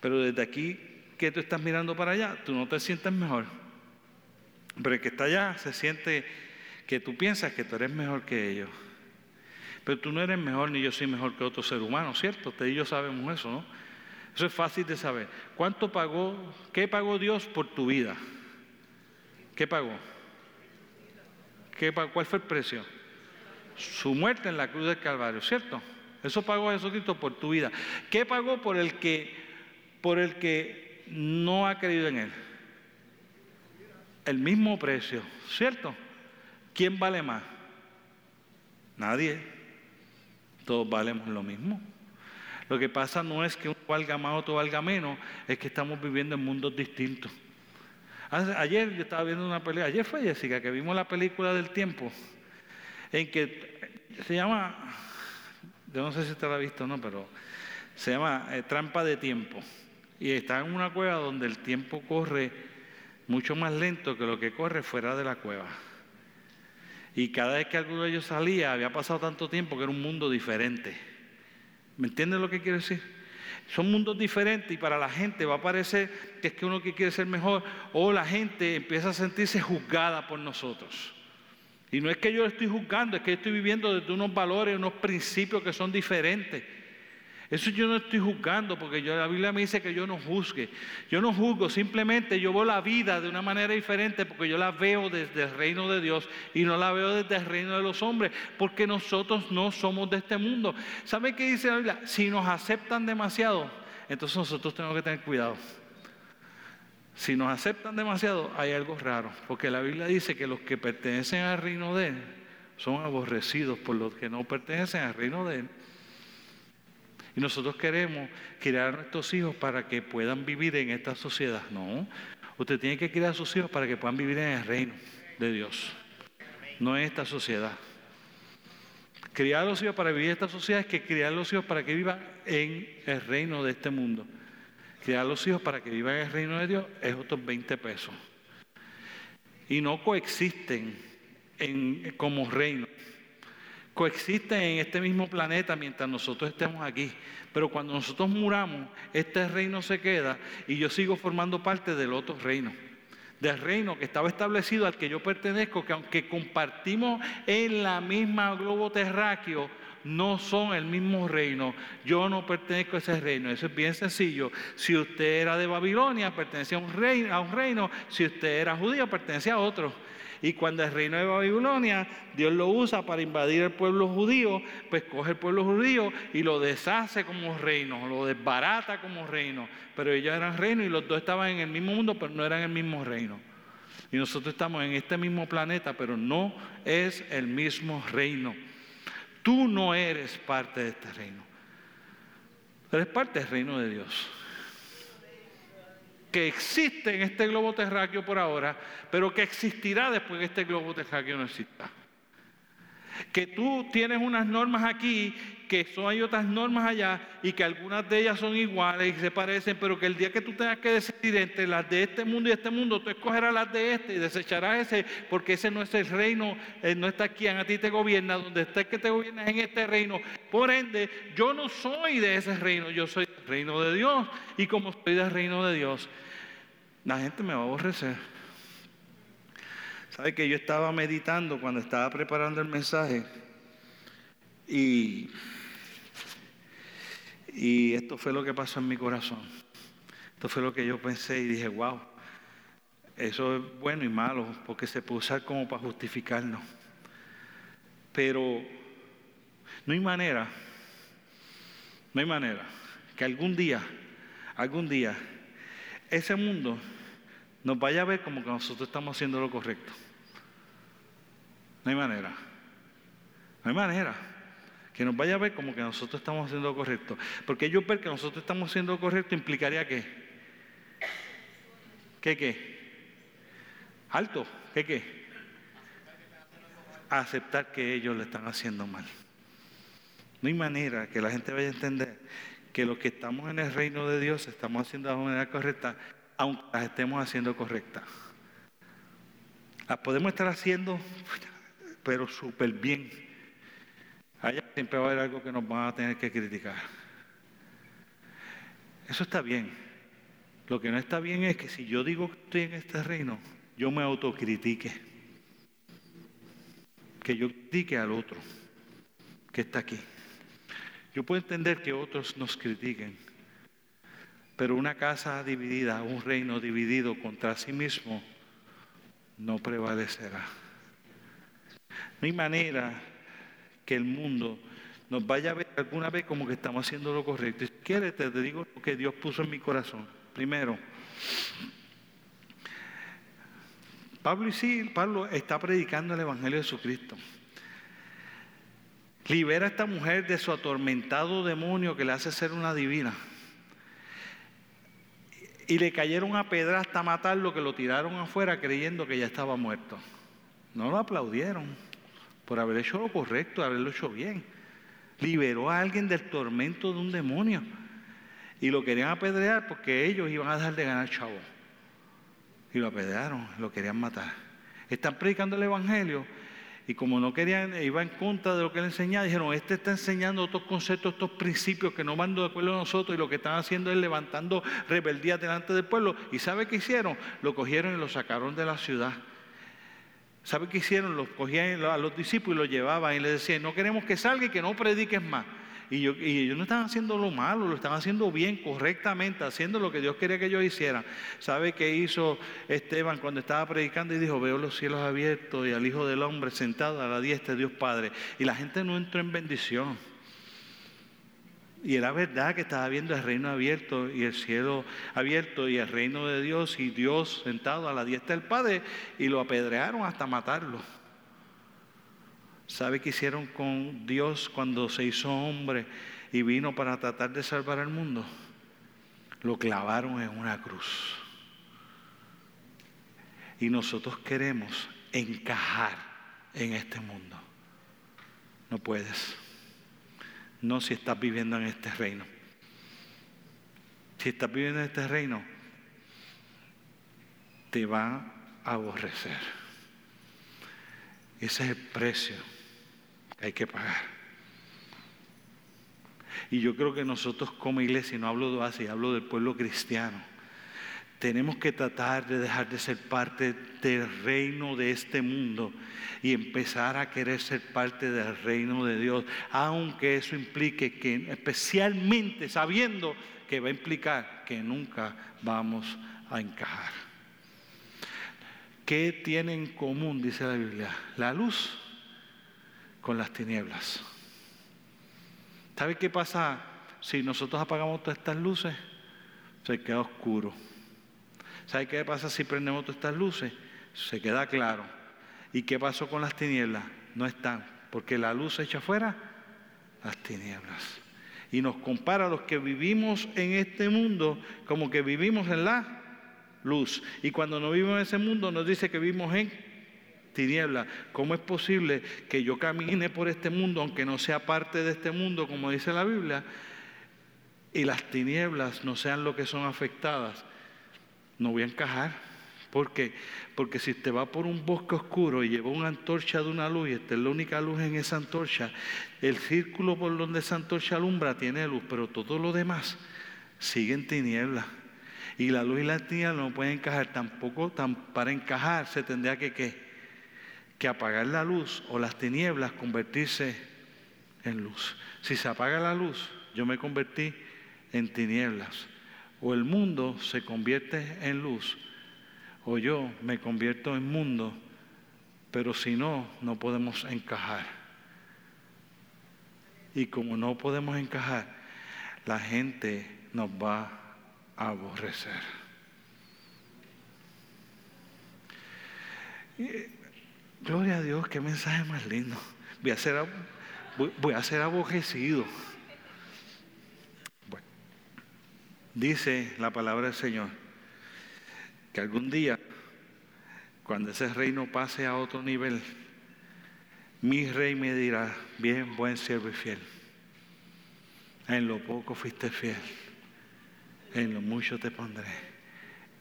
pero desde aquí que tú estás mirando para allá, tú no te sientes mejor. Pero el que está allá se siente que tú piensas que tú eres mejor que ellos. Pero tú no eres mejor ni yo soy mejor que otro ser humano, ¿cierto? Usted y yo sabemos eso, ¿no? Eso es fácil de saber. ¿Cuánto pagó, qué pagó Dios por tu vida? ¿Qué pagó? ¿Cuál fue el precio? Su muerte en la cruz del Calvario, ¿cierto? Eso pagó Jesucristo por tu vida. ¿Qué pagó por el que, por el que no ha creído en Él? El mismo precio, ¿cierto? ¿Quién vale más? Nadie. Todos valemos lo mismo. Lo que pasa no es que uno valga más o otro valga menos, es que estamos viviendo en mundos distintos. Ayer yo estaba viendo una película, ayer fue Jessica, que vimos la película del tiempo, en que se llama, yo no sé si usted la ha visto o no, pero se llama eh, Trampa de Tiempo. Y está en una cueva donde el tiempo corre mucho más lento que lo que corre fuera de la cueva. Y cada vez que alguno de ellos salía, había pasado tanto tiempo que era un mundo diferente. ¿Me entienden lo que quiero decir? Son mundos diferentes y para la gente va a parecer que es que uno que quiere ser mejor o la gente empieza a sentirse juzgada por nosotros. Y no es que yo estoy juzgando, es que yo estoy viviendo desde unos valores, unos principios que son diferentes. Eso yo no estoy juzgando porque yo, la Biblia me dice que yo no juzgue. Yo no juzgo, simplemente yo veo la vida de una manera diferente porque yo la veo desde el reino de Dios y no la veo desde el reino de los hombres porque nosotros no somos de este mundo. ¿Sabe qué dice la Biblia? Si nos aceptan demasiado, entonces nosotros tenemos que tener cuidado. Si nos aceptan demasiado, hay algo raro, porque la Biblia dice que los que pertenecen al reino de Él son aborrecidos por los que no pertenecen al reino de Él. Y nosotros queremos criar a nuestros hijos para que puedan vivir en esta sociedad. No, usted tiene que criar a sus hijos para que puedan vivir en el reino de Dios, no en esta sociedad. Criar a los hijos para vivir en esta sociedad es que criar a los hijos para que vivan en el reino de este mundo. Criar a los hijos para que vivan en el reino de Dios es otros 20 pesos. Y no coexisten en, como reino coexisten en este mismo planeta mientras nosotros estemos aquí. Pero cuando nosotros muramos, este reino se queda y yo sigo formando parte del otro reino. Del reino que estaba establecido al que yo pertenezco, que aunque compartimos en la misma globo terráqueo, no son el mismo reino. Yo no pertenezco a ese reino. Eso es bien sencillo. Si usted era de Babilonia, pertenecía a un reino. A un reino. Si usted era judío, pertenecía a otro. Y cuando el reino de Babilonia, Dios lo usa para invadir el pueblo judío, pues coge el pueblo judío y lo deshace como reino, lo desbarata como reino. Pero ellos eran reino y los dos estaban en el mismo mundo, pero no eran el mismo reino. Y nosotros estamos en este mismo planeta, pero no es el mismo reino. Tú no eres parte de este reino. Eres parte del reino de Dios que existe en este globo terráqueo por ahora, pero que existirá después que este globo terráqueo no exista. Que tú tienes unas normas aquí, que son hay otras normas allá, y que algunas de ellas son iguales y se parecen, pero que el día que tú tengas que decidir entre las de este mundo y este mundo, tú escogerás las de este y desecharás ese, porque ese no es el reino, eh, no está aquí, a ti te gobierna, donde está que te gobierna es en este reino. Por ende, yo no soy de ese reino, yo soy del reino de Dios, y como soy del reino de Dios, la gente me va a aborrecer. ¿Sabe que yo estaba meditando cuando estaba preparando el mensaje? Y, y esto fue lo que pasó en mi corazón. Esto fue lo que yo pensé y dije, wow, eso es bueno y malo porque se puede usar como para justificarnos. Pero no hay manera, no hay manera que algún día, algún día, ese mundo nos vaya a ver como que nosotros estamos haciendo lo correcto. No hay manera. No hay manera. Que nos vaya a ver como que nosotros estamos haciendo lo correcto. Porque yo ver que nosotros estamos haciendo lo correcto implicaría que. ¿Qué qué? Alto. ¿Qué qué? Aceptar que ellos le están haciendo mal. No hay manera que la gente vaya a entender que los que estamos en el reino de Dios estamos haciendo de manera correcta aunque las estemos haciendo correctas. Las podemos estar haciendo, pero súper bien. Allá siempre va a haber algo que nos van a tener que criticar. Eso está bien. Lo que no está bien es que si yo digo que estoy en este reino, yo me autocritique. Que yo critique al otro que está aquí. Yo puedo entender que otros nos critiquen, pero una casa dividida, un reino dividido contra sí mismo, no prevalecerá. No hay manera que el mundo nos vaya a ver alguna vez como que estamos haciendo lo correcto. Y si quieres, te digo lo que Dios puso en mi corazón. Primero, Pablo y sí, Pablo está predicando el Evangelio de Jesucristo. Libera a esta mujer de su atormentado demonio que le hace ser una divina y le cayeron a pedra hasta matarlo, que lo tiraron afuera creyendo que ya estaba muerto. No lo aplaudieron por haber hecho lo correcto, haberlo hecho bien. Liberó a alguien del tormento de un demonio y lo querían apedrear porque ellos iban a dejar de ganar chavo. Y lo apedrearon, lo querían matar. Están predicando el Evangelio y como no querían, iba en contra de lo que él enseñaba, dijeron, este está enseñando otros conceptos, estos principios que no van de acuerdo a nosotros y lo que están haciendo es levantando rebeldía delante del pueblo. ¿Y sabe qué hicieron? Lo cogieron y lo sacaron de la ciudad. ¿Sabe qué hicieron? Los cogían a los discípulos y los llevaban y les decían, no queremos que salga y que no prediques más. Y, ellos no estaban haciendo lo malo, lo estaban haciendo bien, correctamente, haciendo lo que Dios quería que ellos hicieran. ¿Sabe qué hizo Esteban cuando estaba predicando y dijo, veo los cielos abiertos y al Hijo del Hombre sentado a la diestra de Dios Padre? Y la gente no entró en bendición. Y era verdad que estaba viendo el reino abierto y el cielo abierto y el reino de Dios y Dios sentado a la diestra del Padre y lo apedrearon hasta matarlo. ¿Sabe qué hicieron con Dios cuando se hizo hombre y vino para tratar de salvar al mundo? Lo clavaron en una cruz. Y nosotros queremos encajar en este mundo. No puedes. No si estás viviendo en este reino. Si estás viviendo en este reino, te va a aborrecer. Ese es el precio hay que pagar. Y yo creo que nosotros como iglesia, y no hablo de así, hablo del pueblo cristiano, tenemos que tratar de dejar de ser parte del reino de este mundo y empezar a querer ser parte del reino de Dios, aunque eso implique que, especialmente sabiendo que va a implicar que nunca vamos a encajar. ¿Qué tiene en común, dice la Biblia? La luz con las tinieblas. ¿Sabe qué pasa si nosotros apagamos todas estas luces? Se queda oscuro. ¿Sabe qué pasa si prendemos todas estas luces? Se queda claro. ¿Y qué pasó con las tinieblas? No están, porque la luz echa fuera las tinieblas. Y nos compara a los que vivimos en este mundo como que vivimos en la luz. Y cuando no vivimos en ese mundo nos dice que vivimos en tinieblas. ¿Cómo es posible que yo camine por este mundo, aunque no sea parte de este mundo, como dice la Biblia, y las tinieblas no sean lo que son afectadas? No voy a encajar. ¿Por qué? Porque si te va por un bosque oscuro y lleva una antorcha de una luz y esta es la única luz en esa antorcha, el círculo por donde esa antorcha alumbra tiene luz, pero todo lo demás sigue en tinieblas. Y la luz y la tiniebla no pueden encajar. Tampoco para encajar se tendría que, que apagar la luz o las tinieblas convertirse en luz. Si se apaga la luz, yo me convertí en tinieblas. O el mundo se convierte en luz, o yo me convierto en mundo, pero si no, no podemos encajar. Y como no podemos encajar, la gente nos va aborrecer. gloria a Dios, qué mensaje más lindo. Voy a ser, voy, a ser aborrecido. Dice la palabra del Señor que algún día, cuando ese reino pase a otro nivel, mi rey me dirá, bien, buen siervo y fiel. En lo poco fuiste fiel en lo mucho te pondré.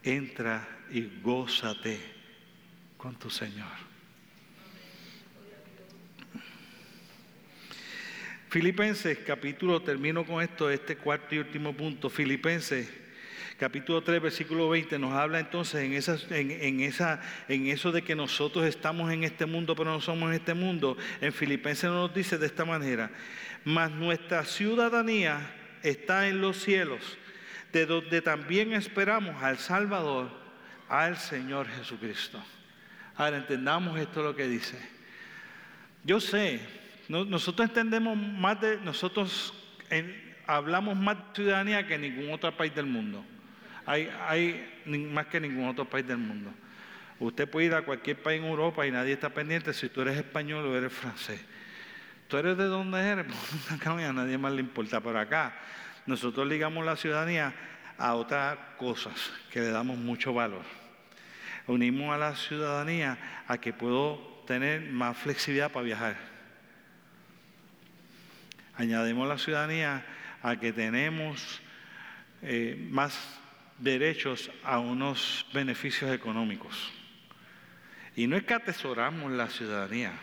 Entra y gózate con tu Señor. Filipenses capítulo, termino con esto, este cuarto y último punto. Filipenses capítulo 3, versículo 20 nos habla entonces en, esa, en, esa, en eso de que nosotros estamos en este mundo, pero no somos en este mundo. En Filipenses nos dice de esta manera, mas nuestra ciudadanía está en los cielos de donde también esperamos al Salvador, al Señor Jesucristo. Ahora entendamos esto lo que dice. Yo sé, nosotros entendemos más de, nosotros hablamos más de ciudadanía que ningún otro país del mundo. Hay, hay más que ningún otro país del mundo. Usted puede ir a cualquier país en Europa y nadie está pendiente si tú eres español o eres francés. Tú eres de donde eres, *laughs* pues a nadie más le importa. Pero acá nosotros ligamos la ciudadanía a otras cosas que le damos mucho valor. Unimos a la ciudadanía a que puedo tener más flexibilidad para viajar. Añadimos la ciudadanía a que tenemos eh, más derechos a unos beneficios económicos. Y no es que atesoramos la ciudadanía.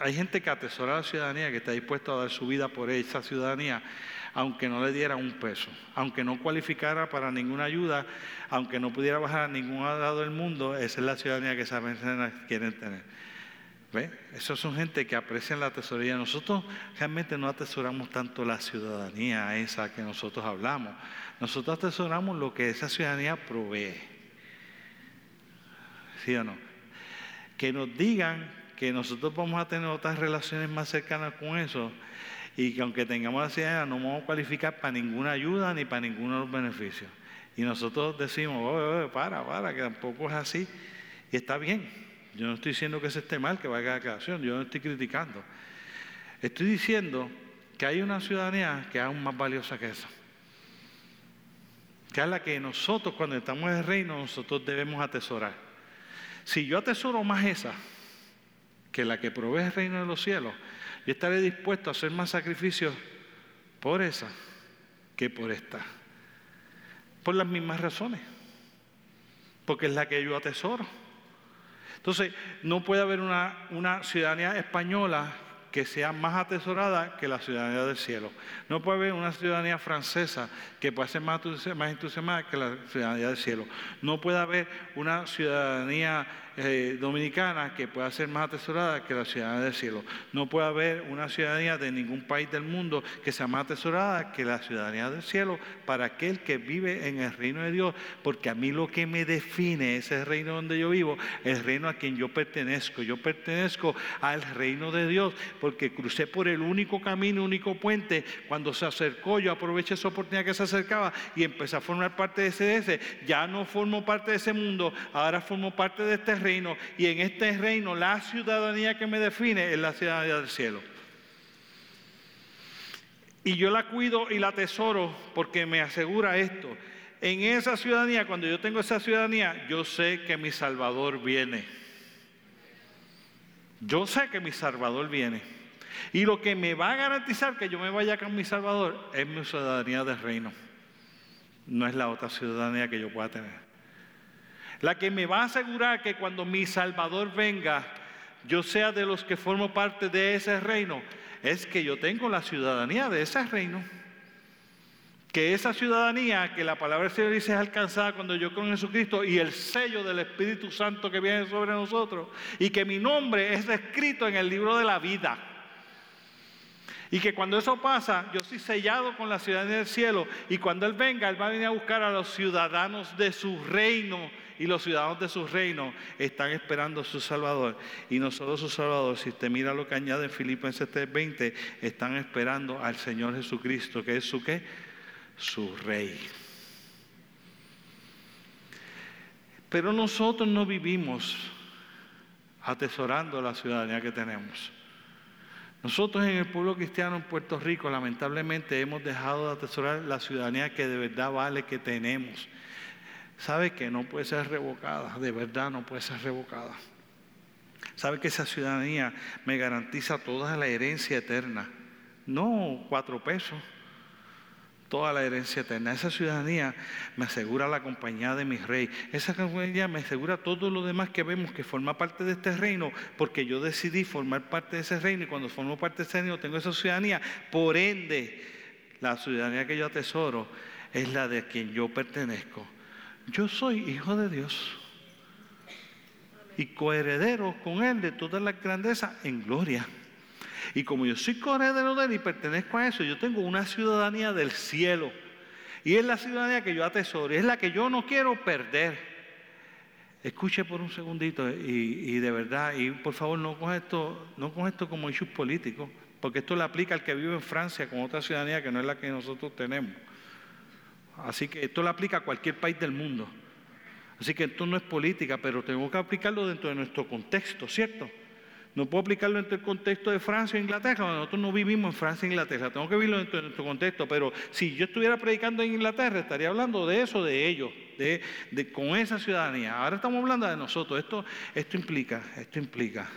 Hay gente que atesora la ciudadanía, que está dispuesto a dar su vida por esa ciudadanía, aunque no le diera un peso, aunque no cualificara para ninguna ayuda, aunque no pudiera bajar a ningún lado del mundo, esa es la ciudadanía que esas personas quieren tener. ¿Ve? Esos son gente que aprecian la tesorería. Nosotros realmente no atesoramos tanto la ciudadanía esa que nosotros hablamos. Nosotros atesoramos lo que esa ciudadanía provee. ¿Sí o no? Que nos digan que nosotros vamos a tener otras relaciones más cercanas con eso y que aunque tengamos la ciudadanía no vamos a cualificar para ninguna ayuda ni para ninguno de los beneficios. Y nosotros decimos, para, para, que tampoco es así. Y está bien. Yo no estoy diciendo que se esté mal, que vaya a aclaración, yo no estoy criticando. Estoy diciendo que hay una ciudadanía que es aún más valiosa que esa. Que es la que nosotros, cuando estamos en el reino, nosotros debemos atesorar. Si yo atesoro más esa que la que provee el reino de los cielos, y estaré dispuesto a hacer más sacrificios por esa que por esta. Por las mismas razones. Porque es la que yo atesoro. Entonces, no puede haber una, una ciudadanía española que sea más atesorada que la ciudadanía del cielo. No puede haber una ciudadanía francesa que pueda ser más, entusiasmada que la ciudadanía del cielo. No puede haber una ciudadanía eh, dominicana que pueda ser más atesorada que la ciudadanía del cielo. No puede haber una ciudadanía de ningún país del mundo que sea más atesorada que la ciudadanía del cielo para aquel que vive en el reino de Dios, porque a mí lo que me define es el reino donde yo vivo, el reino a quien yo pertenezco. Yo pertenezco al reino de Dios porque crucé por el único camino, único puente. Cuando se acercó, yo aproveché esa oportunidad que se acercaba y empecé a formar parte de ese. Ya no formo parte de ese mundo, ahora formo parte de este reino y en este reino la ciudadanía que me define es la ciudadanía del cielo. Y yo la cuido y la atesoro porque me asegura esto. En esa ciudadanía, cuando yo tengo esa ciudadanía, yo sé que mi Salvador viene. Yo sé que mi Salvador viene. Y lo que me va a garantizar que yo me vaya con mi Salvador es mi ciudadanía del reino. No es la otra ciudadanía que yo pueda tener. La que me va a asegurar que cuando mi Salvador venga, yo sea de los que formo parte de ese reino, es que yo tengo la ciudadanía de ese reino. Que esa ciudadanía que la palabra del Señor dice es alcanzada cuando yo creo en Jesucristo y el sello del Espíritu Santo que viene sobre nosotros y que mi nombre es escrito en el libro de la vida. Y que cuando eso pasa, yo soy sellado con la ciudadanía del cielo y cuando Él venga, Él va a venir a buscar a los ciudadanos de su reino y los ciudadanos de su reino están esperando a su Salvador. Y no solo su Salvador, si usted mira lo que añade en Filipenses 3:20, están esperando al Señor Jesucristo, que es su qué? Su Rey. Pero nosotros no vivimos atesorando la ciudadanía que tenemos. Nosotros en el pueblo cristiano en Puerto Rico lamentablemente hemos dejado de atesorar la ciudadanía que de verdad vale que tenemos sabe que no puede ser revocada, de verdad no puede ser revocada. Sabe que esa ciudadanía me garantiza toda la herencia eterna, no cuatro pesos, toda la herencia eterna. Esa ciudadanía me asegura la compañía de mi rey. Esa compañía me asegura todo lo demás que vemos que forma parte de este reino, porque yo decidí formar parte de ese reino y cuando formo parte de ese reino tengo esa ciudadanía. Por ende, la ciudadanía que yo atesoro es la de quien yo pertenezco yo soy hijo de Dios y coheredero con Él de toda la grandeza en gloria. Y como yo soy coheredero de Él y pertenezco a eso, yo tengo una ciudadanía del cielo. Y es la ciudadanía que yo atesoro, es la que yo no quiero perder. Escuche por un segundito y, de verdad, y por favor no con esto, no con esto como issues políticos, porque esto le aplica al que vive en Francia con otra ciudadanía que no es la que nosotros tenemos. Así que esto lo aplica a cualquier país del mundo. Así que esto no es política, pero tengo que aplicarlo dentro de nuestro contexto, ¿cierto? No puedo aplicarlo dentro del contexto de Francia e Inglaterra. Nosotros no vivimos en Francia e Inglaterra. Tengo que vivirlo dentro de nuestro contexto. Pero si yo estuviera predicando en Inglaterra, estaría hablando de eso, de ellos, de, con esa ciudadanía. Ahora estamos hablando de nosotros. Esto, esto implica, esto implica.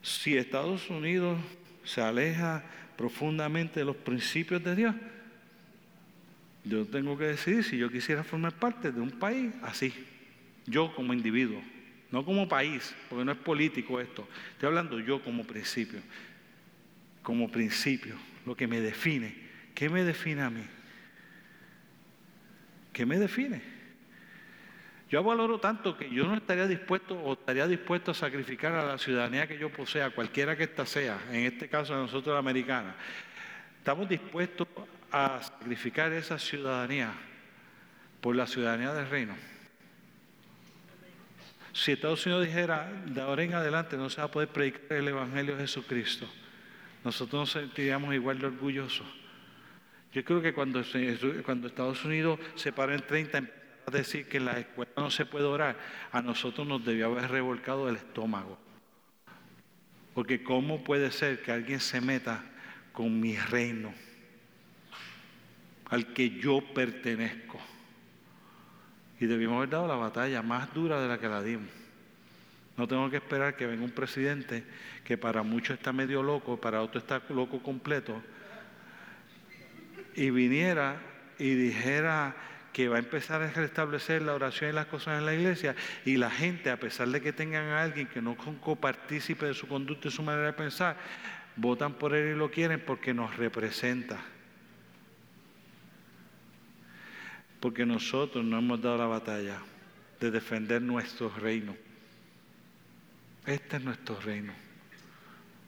Si Estados Unidos se aleja profundamente de los principios de Dios, yo tengo que decidir si yo quisiera formar parte de un país así, yo como individuo, no como país, porque no es político esto. Estoy hablando yo como principio, como principio, lo que me define. ¿Qué me define a mí? ¿Qué me define? Yo valoro tanto que yo no estaría dispuesto o estaría dispuesto a sacrificar a la ciudadanía que yo posea, cualquiera que ésta sea, en este caso de nosotros la americana. Estamos dispuestos a sacrificar esa ciudadanía por la ciudadanía del reino. Si Estados Unidos dijera, de ahora en adelante no se va a poder predicar el Evangelio de Jesucristo, nosotros nos sentiríamos igual de orgullosos. Yo creo que cuando, cuando Estados Unidos se paró en 30 a decir que en la escuela no se puede orar, a nosotros nos debió haber revolcado el estómago. Porque ¿cómo puede ser que alguien se meta con mi reino? Al que yo pertenezco. Y debimos haber dado la batalla más dura de la que la dimos. No tengo que esperar que venga un presidente que para muchos está medio loco, para otros está loco completo, y viniera y dijera que va a empezar a restablecer la oración y las cosas en la iglesia y la gente, a pesar de que tengan a alguien que no son copartícipe de su conducta y su manera de pensar, votan por él y lo quieren porque nos representa. Porque nosotros no hemos dado la batalla de defender nuestro reino. Este es nuestro reino.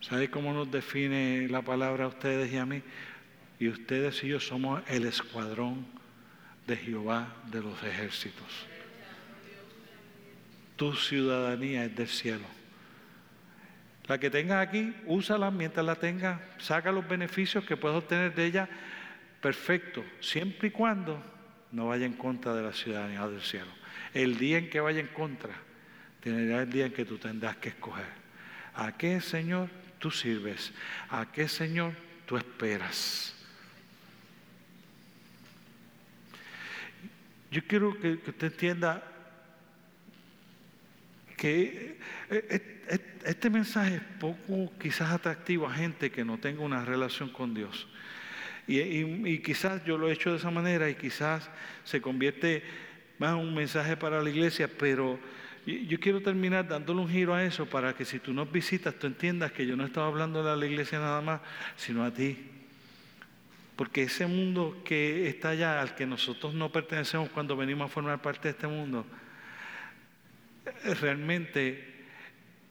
¿Sabe cómo nos define la palabra a ustedes y a mí? Y ustedes y yo somos el escuadrón de Jehová de los ejércitos. Tu ciudadanía es del cielo. La que tengas aquí, úsala mientras la tengas, saca los beneficios que puedes obtener de ella, perfecto, siempre y cuando no vaya en contra de la ciudadanía del cielo. El día en que vaya en contra, tendrá el día en que tú tendrás que escoger. ¿A qué Señor tú sirves? ¿A qué Señor tú esperas? Yo quiero que, usted entienda que eh, eh, este mensaje es poco quizás atractivo a gente que no tenga una relación con Dios. Y, quizás yo lo he hecho de esa manera y quizás se convierte más en un mensaje para la iglesia, pero yo quiero terminar dándole un giro a eso para que si tú nos visitas, tú entiendas que yo no estaba hablando de la iglesia nada más, sino a ti. Porque ese mundo que está allá, al que nosotros no pertenecemos cuando venimos a formar parte de este mundo, realmente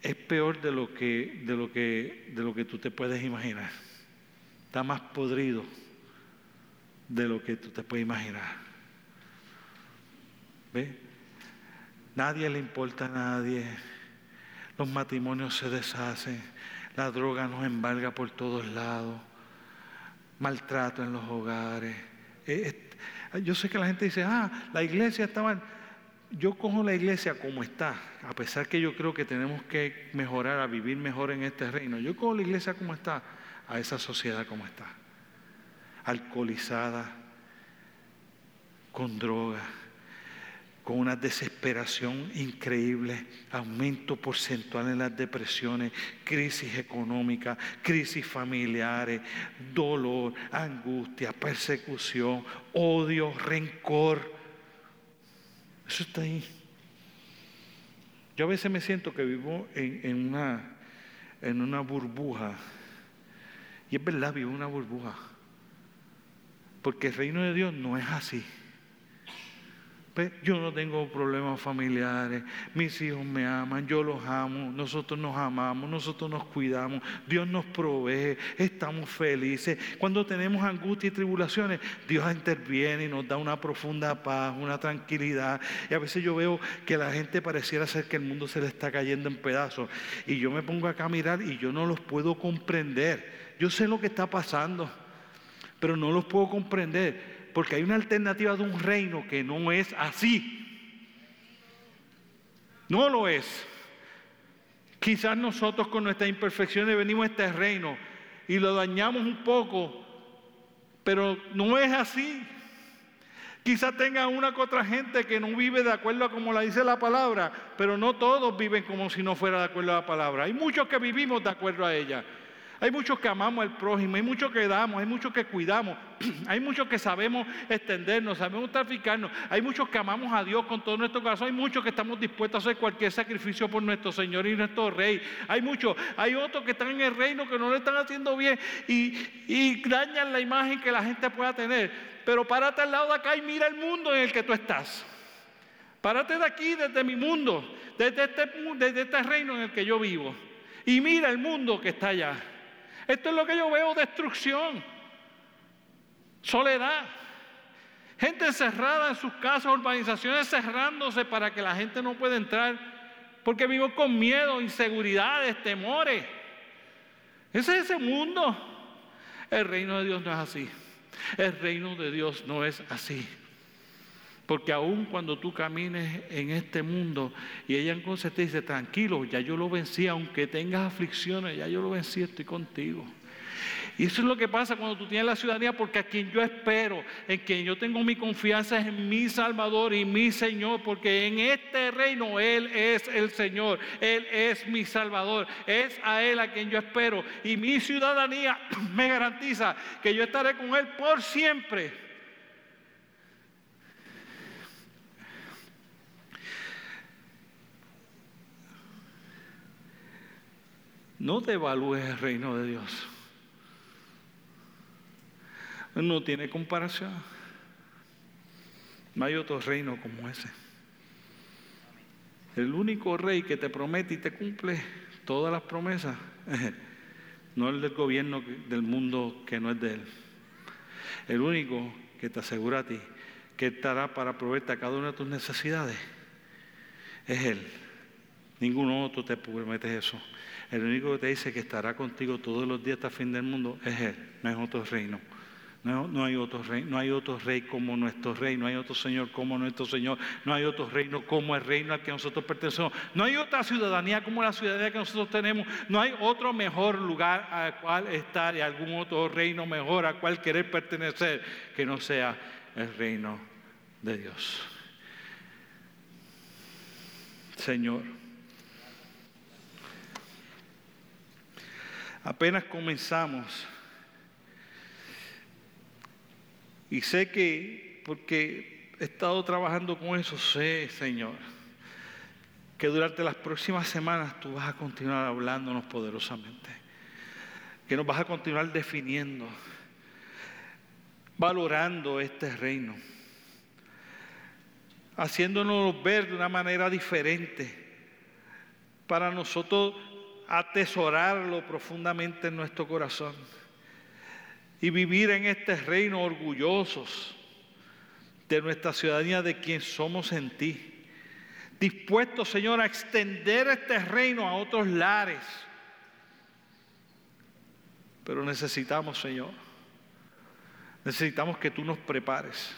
es peor de lo que, de lo que, de lo que tú te puedes imaginar. Está más podrido de lo que tú te puedes imaginar. ¿Ve? Nadie le importa a nadie. Los matrimonios se deshacen. La droga nos embarga por todos lados maltrato en los hogares. Eh, yo sé que la gente dice, ah, la iglesia estaba... Yo cojo la iglesia como está, a pesar que yo creo que tenemos que mejorar, a vivir mejor en este reino. Yo cojo la iglesia como está, a esa sociedad como está. Alcoholizada, con drogas con una desesperación increíble, aumento porcentual en las depresiones, crisis económica, crisis familiares, dolor, angustia, persecución, odio, rencor. Eso está ahí. Yo a veces me siento que vivo en, una, en una burbuja. Y es verdad, vivo en una burbuja. Porque el reino de Dios no es así. Pues, yo no tengo problemas familiares, mis hijos me aman, yo los amo, nosotros nos amamos, nosotros nos cuidamos, Dios nos provee, estamos felices. Cuando tenemos angustia y tribulaciones, Dios interviene y nos da una profunda paz, una tranquilidad. Y a veces yo veo que la gente pareciera ser que el mundo se le está cayendo en pedazos. Y yo me pongo acá a mirar y yo no los puedo comprender. Yo sé lo que está pasando, pero no los puedo comprender porque hay una alternativa de un reino que no es así. No lo es. Quizás nosotros con nuestras imperfecciones venimos a este reino y lo dañamos un poco, pero no es así. Quizás tenga una que otra gente que no vive de acuerdo a como la dice la palabra, pero no todos viven como si no fuera de acuerdo a la palabra. Hay muchos que vivimos de acuerdo a ella. Hay muchos que amamos al prójimo, hay muchos que damos, hay muchos que cuidamos, *clears throat* hay muchos que sabemos extendernos, sabemos traficarnos, hay muchos que amamos a Dios con todo nuestro corazón, hay muchos que estamos dispuestos a hacer cualquier sacrificio por nuestro Señor y nuestro Rey. Hay muchos, hay otros que están en el reino que no lo están haciendo bien y, dañan la imagen que la gente pueda tener. Pero párate al lado de acá y mira el mundo en el que tú estás. Párate de aquí, desde mi mundo, desde este, desde este reino en el que yo vivo. Y mira el mundo que está allá. Esto es lo que yo veo, destrucción, soledad. Gente encerrada en sus casas, urbanizaciones cerrándose para que la gente no pueda entrar, porque vivo con miedo, inseguridades, temores. Ese es ese mundo. El reino de Dios no es así. El reino de Dios no es así. Porque aun cuando tú camines en este mundo y ella entonces te dice, tranquilo, ya yo lo vencí, aunque tengas aflicciones, ya yo lo vencí, estoy contigo. Y eso es lo que pasa cuando tú tienes la ciudadanía, porque a quien yo espero, en quien yo tengo mi confianza es en mi Salvador y mi Señor, porque en este reino Él es el Señor, Él es mi Salvador, es a Él a quien yo espero. Y mi ciudadanía *clears throat* me garantiza que yo estaré con Él por siempre. No devalúes el reino de Dios. No tiene comparación. No hay otro reino como ese. El único rey que te promete y te cumple todas las promesas, no el del gobierno del mundo que no es de él. El único que te asegura a ti que estará para proveerte a cada una de tus necesidades es Él. Ningún otro te promete eso. El único que te dice que estará contigo todos los días hasta el fin del mundo es Él, no es otro reino. No, hay otro rey, no hay otro rey como nuestro rey, no hay otro Señor como nuestro Señor, no hay otro reino como el reino al que nosotros pertenecemos, no hay otra ciudadanía como la ciudadanía que nosotros tenemos, no hay otro mejor lugar al cual estar y algún otro reino mejor al cual querer pertenecer que no sea el reino de Dios. Señor, apenas comenzamos Y sé que, porque he estado trabajando con eso, sé, Señor, que durante las próximas semanas tú vas a continuar hablándonos poderosamente. Que nos vas a continuar definiendo, valorando este reino, haciéndonos ver de una manera diferente para nosotros atesorarlo profundamente en nuestro corazón y vivir en este reino orgullosos de nuestra ciudadanía, de quien somos en ti. Dispuestos, Señor, a extender este reino a otros lares. Pero necesitamos, Señor, necesitamos que tú nos prepares.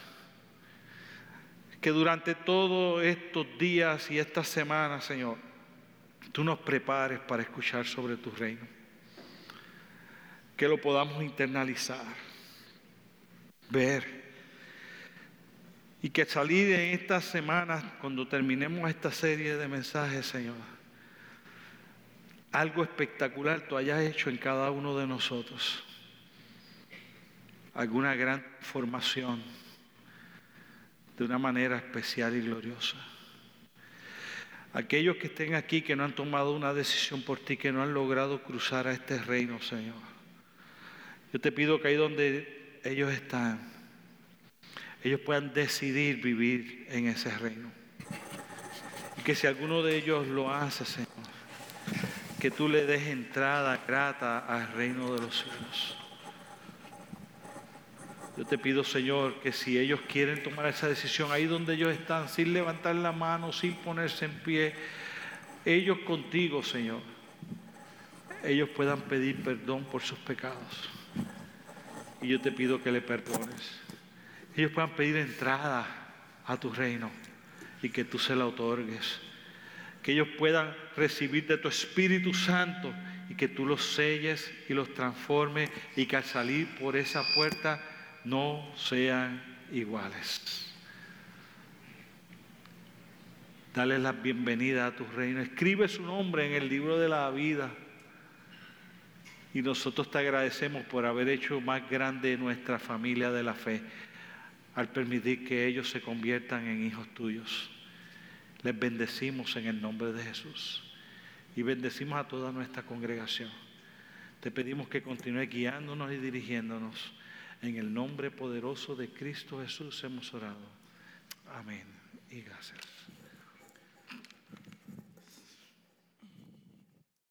Que durante todos estos días y estas semanas, Señor, tú nos prepares para escuchar sobre tu reino que lo podamos internalizar, ver. Y que salir en estas semanas, cuando terminemos esta serie de mensajes, Señor, algo espectacular tú hayas hecho en cada uno de nosotros. Alguna gran formación de una manera especial y gloriosa. Aquellos que estén aquí que no han tomado una decisión por ti, que no han logrado cruzar a este reino, Señor. Yo te pido que ahí donde ellos están, ellos puedan decidir vivir en ese reino. Y que si alguno de ellos lo hace, Señor, que tú le des entrada grata al reino de los cielos. Yo te pido, Señor, que si ellos quieren tomar esa decisión ahí donde ellos están, sin levantar la mano, sin ponerse en pie, ellos contigo, Señor, ellos puedan pedir perdón por sus pecados y yo te pido que le perdones. Ellos puedan pedir entrada a tu reino y que tú se la otorgues. Que ellos puedan recibir de tu Espíritu Santo y que tú los selles y los transformes y que al salir por esa puerta no sean iguales. Dale la bienvenida a tu reino. Escribe su nombre en el libro de la vida. Y nosotros te agradecemos por haber hecho más grande nuestra familia de la fe al permitir que ellos se conviertan en hijos tuyos. Les bendecimos en el nombre de Jesús y bendecimos a toda nuestra congregación. Te pedimos que continúe guiándonos y dirigiéndonos. En el nombre poderoso de Cristo Jesús hemos orado. Amén y gracias.